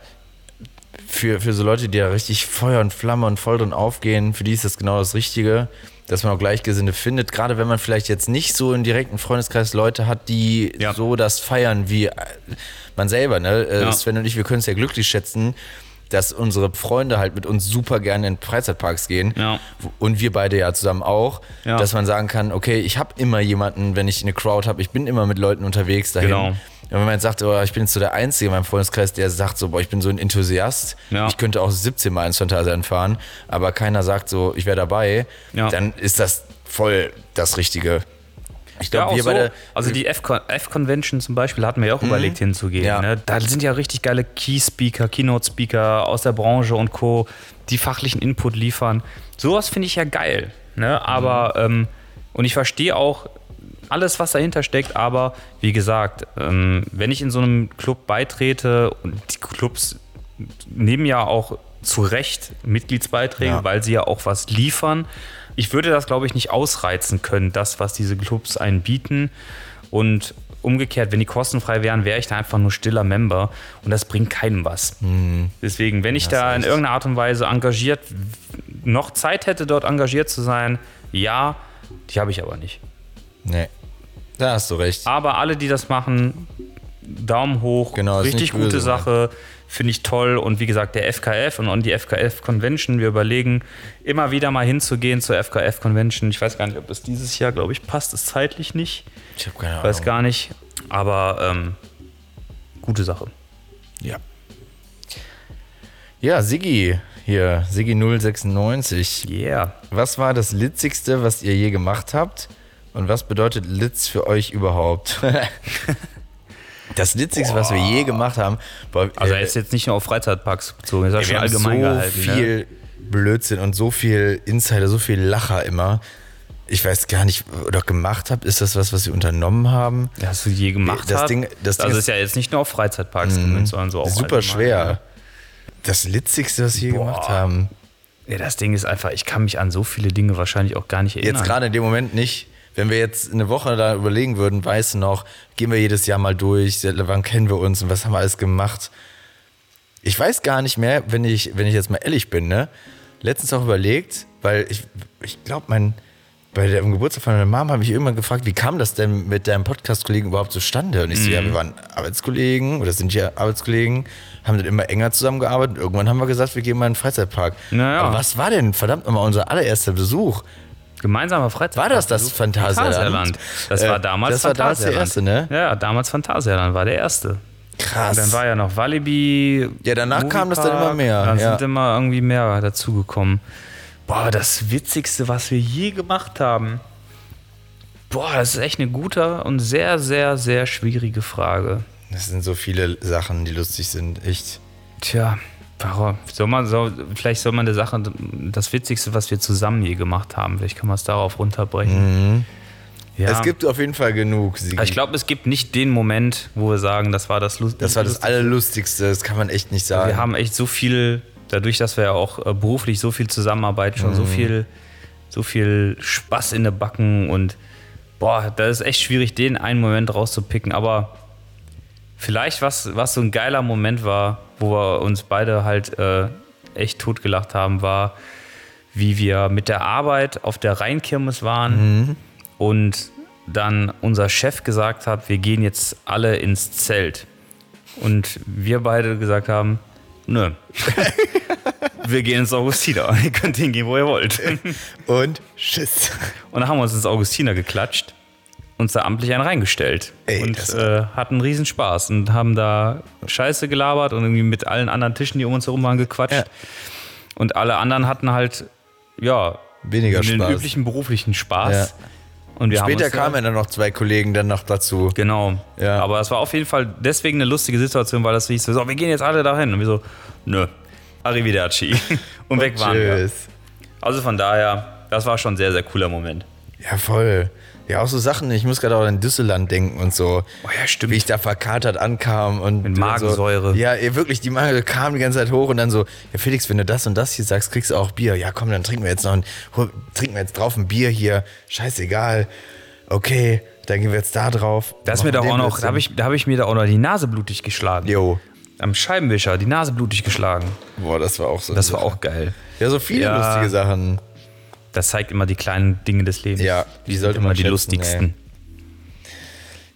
Für, für so Leute, die da richtig Feuer und Flamme und voll drin aufgehen, für die ist das genau das Richtige, dass man auch Gleichgesinnte findet. Gerade wenn man vielleicht jetzt nicht so im direkten Freundeskreis Leute hat, die Ja. so das feiern wie äh, man selber, ne? Äh, Ja. Sven und ich, wir können es ja glücklich schätzen, dass unsere Freunde halt mit uns super gerne in Freizeitparks gehen. Ja. Und wir beide ja zusammen auch, Ja. dass man sagen kann, okay, ich habe immer jemanden, wenn ich eine Crowd habe, ich bin immer mit Leuten unterwegs dahin. Genau. Und wenn man jetzt sagt, oh, ich bin jetzt so der Einzige in meinem Freundeskreis, der sagt so, boah, ich bin so ein Enthusiast, Ja. ich könnte auch 17 Mal ins Phantasialand fahren, aber keiner sagt so, ich wäre dabei, dann ist das voll das Richtige. Ich Ja, glaube, auch wir so. beide, Also die F-Con- F-Convention zum Beispiel hatten wir ja auch überlegt hinzugehen. Ja. Ne? Da sind ja richtig geile Key-Speaker, Keynote-Speaker aus der Branche und Co., die fachlichen Input liefern. Sowas finde ich ja geil. Ne? Aber, ähm, und ich verstehe auch alles, was dahinter steckt, aber wie gesagt, ähm, wenn ich in so einem Club beitrete und die Clubs nehmen ja auch zu Recht Mitgliedsbeiträge, Ja. weil sie ja auch was liefern. Ich würde das, glaube ich, nicht ausreizen können, das, was diese Clubs einen bieten. Und umgekehrt, wenn die kostenfrei wären, wäre ich da einfach nur stiller Member und das bringt keinem was. Deswegen, wenn ich da in irgendeiner Art und Weise engagiert, noch Zeit hätte, dort engagiert zu sein, ja, die habe ich aber nicht. nee, da hast du recht. Aber alle, die das machen, Daumen hoch, Genau, richtig gute Sache, finde ich toll. Und wie gesagt, der FKF und, und die FKF Convention, wir überlegen immer wieder mal hinzugehen zur FKF Convention. Ich weiß gar nicht, ob es dieses Jahr, glaube ich, passt es zeitlich nicht. Ich habe keine Weiß Ahnung. gar nicht. Aber ähm, gute Sache. Ja. Ja, Siggi hier, Siggi 096. Yeah. Was war das Litzigste, was ihr je gemacht habt? Und was bedeutet Litz für euch überhaupt? das Litzigste, was wir je gemacht haben. Boah, Also äh, er ist jetzt nicht nur auf Freizeitparks bezogen, er ist ja schon allgemein so gehalten. Ne? viel Blödsinn und so viel Insider, so viel Lacher immer. Ich weiß gar nicht, oder gemacht habt, ist das was, was wir unternommen haben? Hast du je gemacht? Das hat? Ding- das Ding also ist- ist ja jetzt nicht nur auf Freizeitparks gemünzt, sondern so auch Super allgemein, schwer. ne? Das Litzigste, was wir je gemacht haben. Ja, das Ding ist einfach, ich kann mich an so viele Dinge wahrscheinlich auch gar nicht erinnern. Jetzt gerade in dem Moment nicht. Wenn wir jetzt eine Woche da überlegen würden, weißt du noch, gehen wir jedes Jahr mal durch, wann kennen wir uns und was haben wir alles gemacht. Ich weiß gar nicht mehr, wenn ich, wenn ich jetzt mal ehrlich bin, ne? Letztens auch überlegt, weil ich, ich glaube, mein, bei dem Geburtstag von meiner Mom habe ich irgendwann gefragt, wie kam das denn mit deinem Podcast-Kollegen überhaupt zustande? Und ich so, ja, wir waren Arbeitskollegen oder sind ja Arbeitskollegen, haben dann immer enger zusammengearbeitet. Irgendwann haben wir gesagt, wir gehen mal in den Freizeitpark. Naja. Aber was war denn verdammt nochmal unser allererster Besuch? Gemeinsamer Freizeit. War das das Phantasialand? Das Äh, war damals das war damals der erste, ne? Ja, damals Phantasialand war der erste. Krass. Und dann war ja noch Walibi. Ja, danach kam das dann Moviepark. immer mehr, Dann ja. sind immer irgendwie mehr dazugekommen. Boah, das Witzigste, was wir je gemacht haben. Boah, das ist echt eine gute und sehr, sehr, sehr schwierige Frage. das sind so viele Sachen, die lustig sind. Echt. Tja, warum? Soll man, soll, vielleicht soll man der Sache, das Witzigste, was wir zusammen je gemacht haben, vielleicht kann man es darauf runterbrechen. Ja. Es gibt auf jeden Fall genug. Aber ich glaube, es gibt nicht den Moment, wo wir sagen, das war das Lustigste. das war das Allerlustigste. Das kann man echt nicht sagen. Wir haben echt so viel, dadurch, dass wir ja auch äh, beruflich so viel zusammenarbeiten, schon Mhm. so viel, so viel Spaß in den Backen und boah, da ist echt schwierig, den einen Moment rauszupicken. Aber vielleicht, was, was so ein geiler Moment war, wo wir uns beide halt äh, echt totgelacht haben, war, wie wir mit der Arbeit auf der Rheinkirmes waren Mhm. und dann unser Chef gesagt hat, wir gehen jetzt alle ins Zelt. Und wir beide gesagt haben, nö. wir gehen ins Augustiner. Ihr könnt hingehen, wo ihr wollt. Und Schiss. Und dann haben wir uns ins Augustiner geklatscht, uns da amtlich einen reingestellt. Ey, und äh, hatten riesen Spaß und haben da Scheiße gelabert und irgendwie mit allen anderen Tischen, die um uns herum waren, gequatscht. Ja. Und alle anderen hatten halt, ja, Weniger den Spaß. üblichen beruflichen Spaß. Ja. Und wir haben Später da- kamen dann noch zwei Kollegen dann noch dazu. Genau. Ja. Aber es war auf jeden Fall deswegen eine lustige Situation, weil das hieß so, so, wir gehen jetzt alle dahin. Und wir so, nö, arrivederci. Und weg waren wir. Tschüss. Also von daher, das war schon ein sehr, sehr cooler Moment. Ja, voll. Ja, auch so Sachen, ich muss gerade auch an Düsseldorf denken und so. Oh ja, stimmt. Wie ich da verkatert ankam und. Mit Magensäure. So, ja, wirklich, die Magen kam die ganze Zeit hoch und dann so, ja, Felix, wenn du das und das hier sagst, kriegst du auch Bier. Ja, komm, dann trinken wir jetzt noch ein, hol- trinken wir jetzt drauf ein Bier hier. Scheißegal. Okay, dann gehen wir jetzt da drauf. Da ist mir doch auch noch, da habe ich, da hab ich mir da auch noch die Nase blutig geschlagen. Jo. Am Scheibenwischer, die Nase blutig geschlagen. Boah, das war auch so. Das war eine auch geil. Sache. Ja, so viele Ja. lustige Sachen. Das zeigt immer die kleinen Dinge des Lebens. Ja, die sollte immer man die schätzen, lustigsten.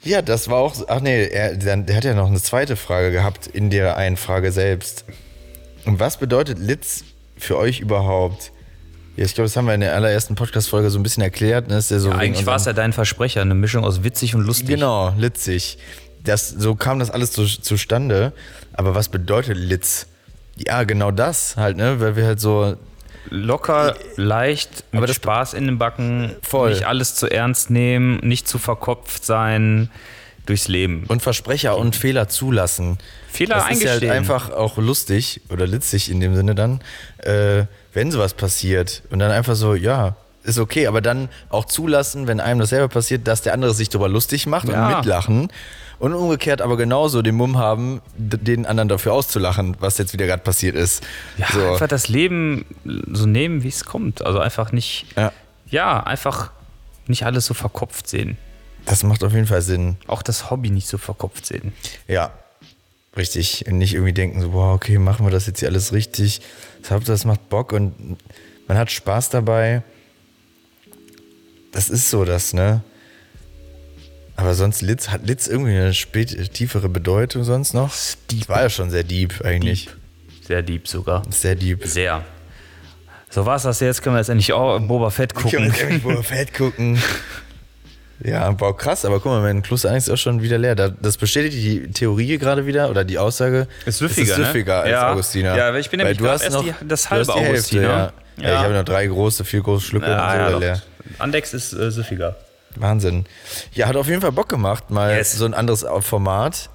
Ja, das war auch. Ach nee, er, der, hat ja noch eine zweite Frage gehabt in der einen Frage selbst. Und was bedeutet Litz für euch überhaupt? Ja, ich glaube, das haben wir in der allerersten Podcast-Folge so ein bisschen erklärt. Ne? Ist ja so wegen Eigentlich war es ja dein Versprecher, eine Mischung aus witzig und lustig. Genau, litzig. Das, so kam das alles zu, zustande. Aber was bedeutet Litz? Ja, genau das halt, ne? Weil wir halt so. Locker, leicht, mit Aber das- Spaß in den Backen, Voll. nicht alles zu ernst nehmen, nicht zu verkopft sein, durchs Leben. Und Versprecher und Fehler zulassen. Fehler das ist ja halt eingestehen. einfach auch lustig oder litzig in dem Sinne dann, äh, wenn sowas passiert. Und dann einfach so, ja, ist okay, aber dann auch zulassen, wenn einem das selber passiert, dass der andere sich darüber lustig macht Ja. und mitlachen. Und umgekehrt aber genauso den Mumm haben, den anderen dafür auszulachen, was jetzt wieder gerade passiert ist. Ja, so. einfach das Leben so nehmen, wie es kommt. Also einfach nicht, Ja, ja, einfach nicht alles so verkopft sehen. das macht auf jeden Fall Sinn. Auch das Hobby nicht so verkopft sehen. Ja, richtig. Und nicht irgendwie denken, so, boah, okay, machen wir das jetzt hier alles richtig. Das, Hauptsache, das macht Bock und man hat Spaß dabei. Das ist so das, ne? Aber sonst Litz, hat Litz irgendwie eine spät, tiefere Bedeutung sonst noch? Deep. War ja schon sehr deep eigentlich. Deep. Sehr deep sogar. Sehr deep. Sehr. So war's das jetzt. Können wir jetzt endlich auch Boba Fett Können wir gucken. jetzt endlich Boba Fett gucken. Ja, boah, krass, aber guck mal, mein Kloster 1 ist auch schon wieder leer. Da- Das bestätigt die Theorie gerade wieder oder die Aussage. Ist süffiger, es ist ne? süffiger als Ja. Augustiner. Ja, weil ich bin Weil nämlich du hast erst noch die- das halbe Hälfte, Augustiner. Ja. Ja. Ja. ich habe noch drei große, vier große Schlücke und so ja, wieder doch. leer. Andex ist äh, süffiger. Wahnsinn. Ja, hat auf jeden Fall Bock gemacht, mal Yes. so ein anderes Format.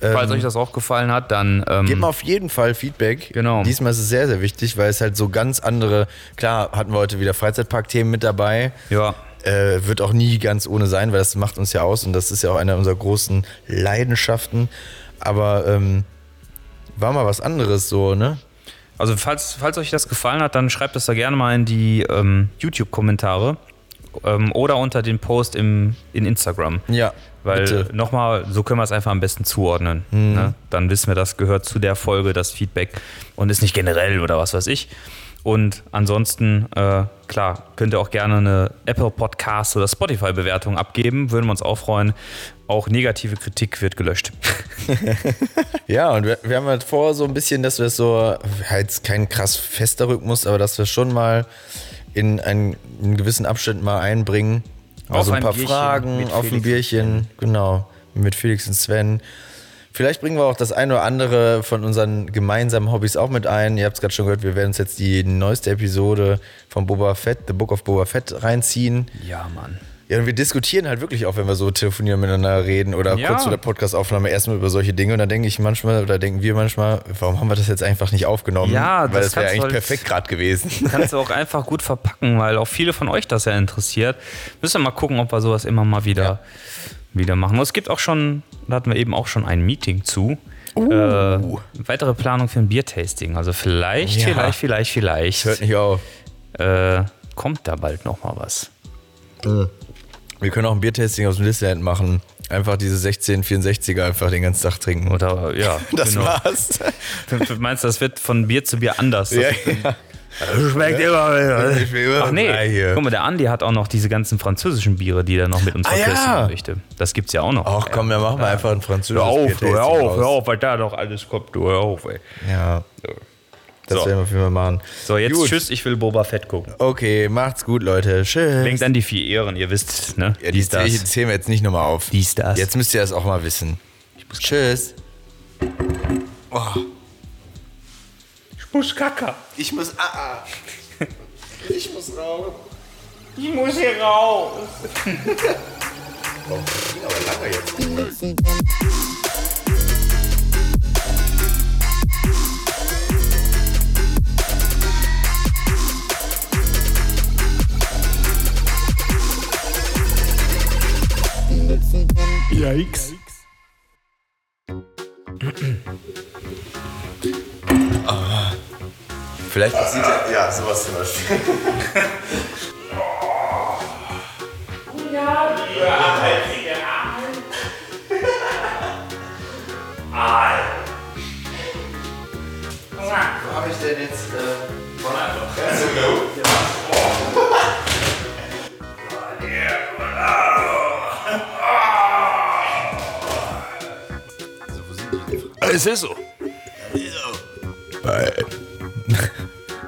Falls Ähm, euch das auch gefallen hat, dann ähm, Gebt mal auf jeden Fall Feedback. Genau. Diesmal ist es sehr, sehr wichtig, weil es halt so ganz andere, klar hatten wir heute wieder Freizeitpark-Themen mit dabei. ja, Äh, wird auch nie ganz ohne sein, weil das macht uns ja aus und das ist ja auch eine unserer großen Leidenschaften. Aber ähm, war mal was anderes so, ne? Also falls, falls euch das gefallen hat, dann schreibt das da gerne mal in die ähm, YouTube-Kommentare ähm, oder unter den Post im, in Instagram. Ja, Weil. Mhm. nochmal, so können wir es einfach am besten zuordnen. Ne? Dann wissen wir, das gehört zu der Folge, das Feedback und ist nicht generell oder was weiß ich. Und ansonsten, äh, klar, könnt ihr auch gerne eine Apple Podcast oder Spotify-Bewertung abgeben. Würden wir uns auch freuen. Auch negative Kritik wird gelöscht. Ja, und wir, wir haben halt vor, so ein bisschen, dass wir es so, halt kein krass fester Rhythmus, aber dass wir schon mal in einen, in gewissen Abständen mal einbringen. Auf Also ein paar Bierchen Fragen auf ein Bierchen, genau, mit Felix und Sven. Vielleicht bringen wir auch das eine oder andere von unseren gemeinsamen Hobbys auch mit ein. Ihr habt es gerade schon gehört, wir werden uns jetzt die neueste Episode von Boba Fett, The Book of Boba Fett, reinziehen. Ja, Mann. Ja, und wir diskutieren halt wirklich auch, wenn wir so telefonieren, miteinander reden oder Ja. kurz zu der Podcast-Aufnahme erstmal über solche Dinge. Und dann denke ich manchmal, oder denken wir manchmal, warum haben wir das jetzt einfach nicht aufgenommen? Ja, Weil das das wäre eigentlich halt- perfekt gerade gewesen. Kannst du auch einfach gut verpacken, weil auch viele von euch das ja interessiert. Müssen wir mal gucken, ob wir sowas immer mal wieder, Ja. wieder machen. Und es gibt auch schon, da hatten wir eben auch schon ein Meeting zu. Uh. Äh, weitere Planung für ein Biertasting. Also vielleicht, Ja. vielleicht, vielleicht, vielleicht Hört nicht auf. äh, kommt da bald noch mal was. Wir können auch ein Biertasting aus dem Disneyland machen. Einfach diese 1664er einfach den ganzen Tag trinken. Oder ja, das genau. war's. Du meinst, das wird von Bier zu Bier anders? ja, Das- ja. Schmeckt immer. Will immer Ach nee, guck mal, der Andi hat auch noch diese ganzen französischen Biere, die er noch mit uns Ah, ja. möchte. Das gibt's ja auch noch. Ach komm, dann machen wir einfach ein französisches Hör auf, hör auf, hör auf, weil da doch alles kommt, du hör auf, ey. Ja, das So. werden wir auf jeden Fall machen. So, jetzt Gut. tschüss, ich will Boba Fett gucken. Okay, macht's gut, Leute. Tschüss. Denkt an die vier Ehren, ihr wisst, ne? Ja, die Dies, das. die zählen wir jetzt nicht nochmal auf. Dies, das. Jetzt müsst ihr das auch mal wissen. Tschüss. Ich muss kacker. Ich muss. Ah, ah. Ich muss raus. Ich muss hier raus. Aber lange jetzt. Yikes. Vielleicht sieht er. Ja, sowas zum Beispiel. Es ist so.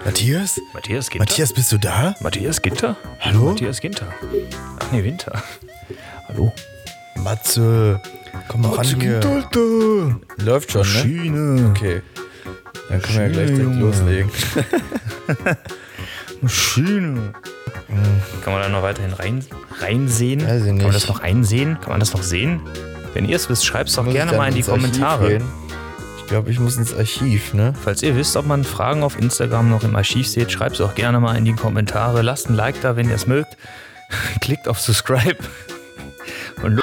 Matthias? Matthias Ginter? Matthias, bist du da? Matthias Ginter? Hallo? Matthias Ginter. Ach nee, Winter. Hallo. Matze. Komm mal ran hier. Läuft schon, ne? Schiene. Okay. Dann können wir ja gleich direkt loslegen. Maschine. Kann man da noch weiterhin rein, reinsehen? Kann man das noch einsehen? Kann man das noch sehen? Wenn ihr es wisst, schreibt es doch gerne mal in die Kommentare. gehen? Ich glaube, ich muss ins Archiv, ne? Falls ihr wisst, ob man Fragen auf Instagram noch im Archiv seht, schreibt es auch gerne mal in die Kommentare. Lasst ein Like da, wenn ihr es mögt. Klickt auf Subscribe. Und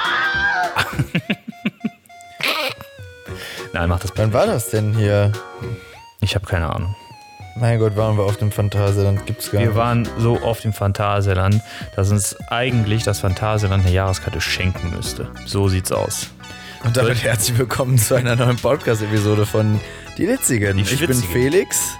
Nein, macht das Wann war das denn hier? Ich habe keine Ahnung. Mein Gott, waren wir auf dem Phantasialand? Gibt's gar Wir nicht. waren so auf dem Phantasialand, dass uns eigentlich das Phantasialand eine Jahreskarte schenken müsste. So sieht's aus. Und damit herzlich willkommen zu einer neuen Podcast-Episode von Die Witzigen. Die ich bin. Felix.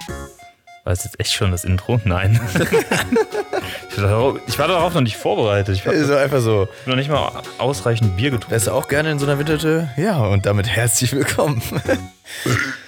War das jetzt echt schon das Intro? Nein. ich, war darauf, ich war darauf noch nicht vorbereitet. Ich habe So einfach so. noch nicht mal ausreichend Bier getrunken. Wärst du auch gerne in so einer Wintertür? Ja, und damit herzlich willkommen.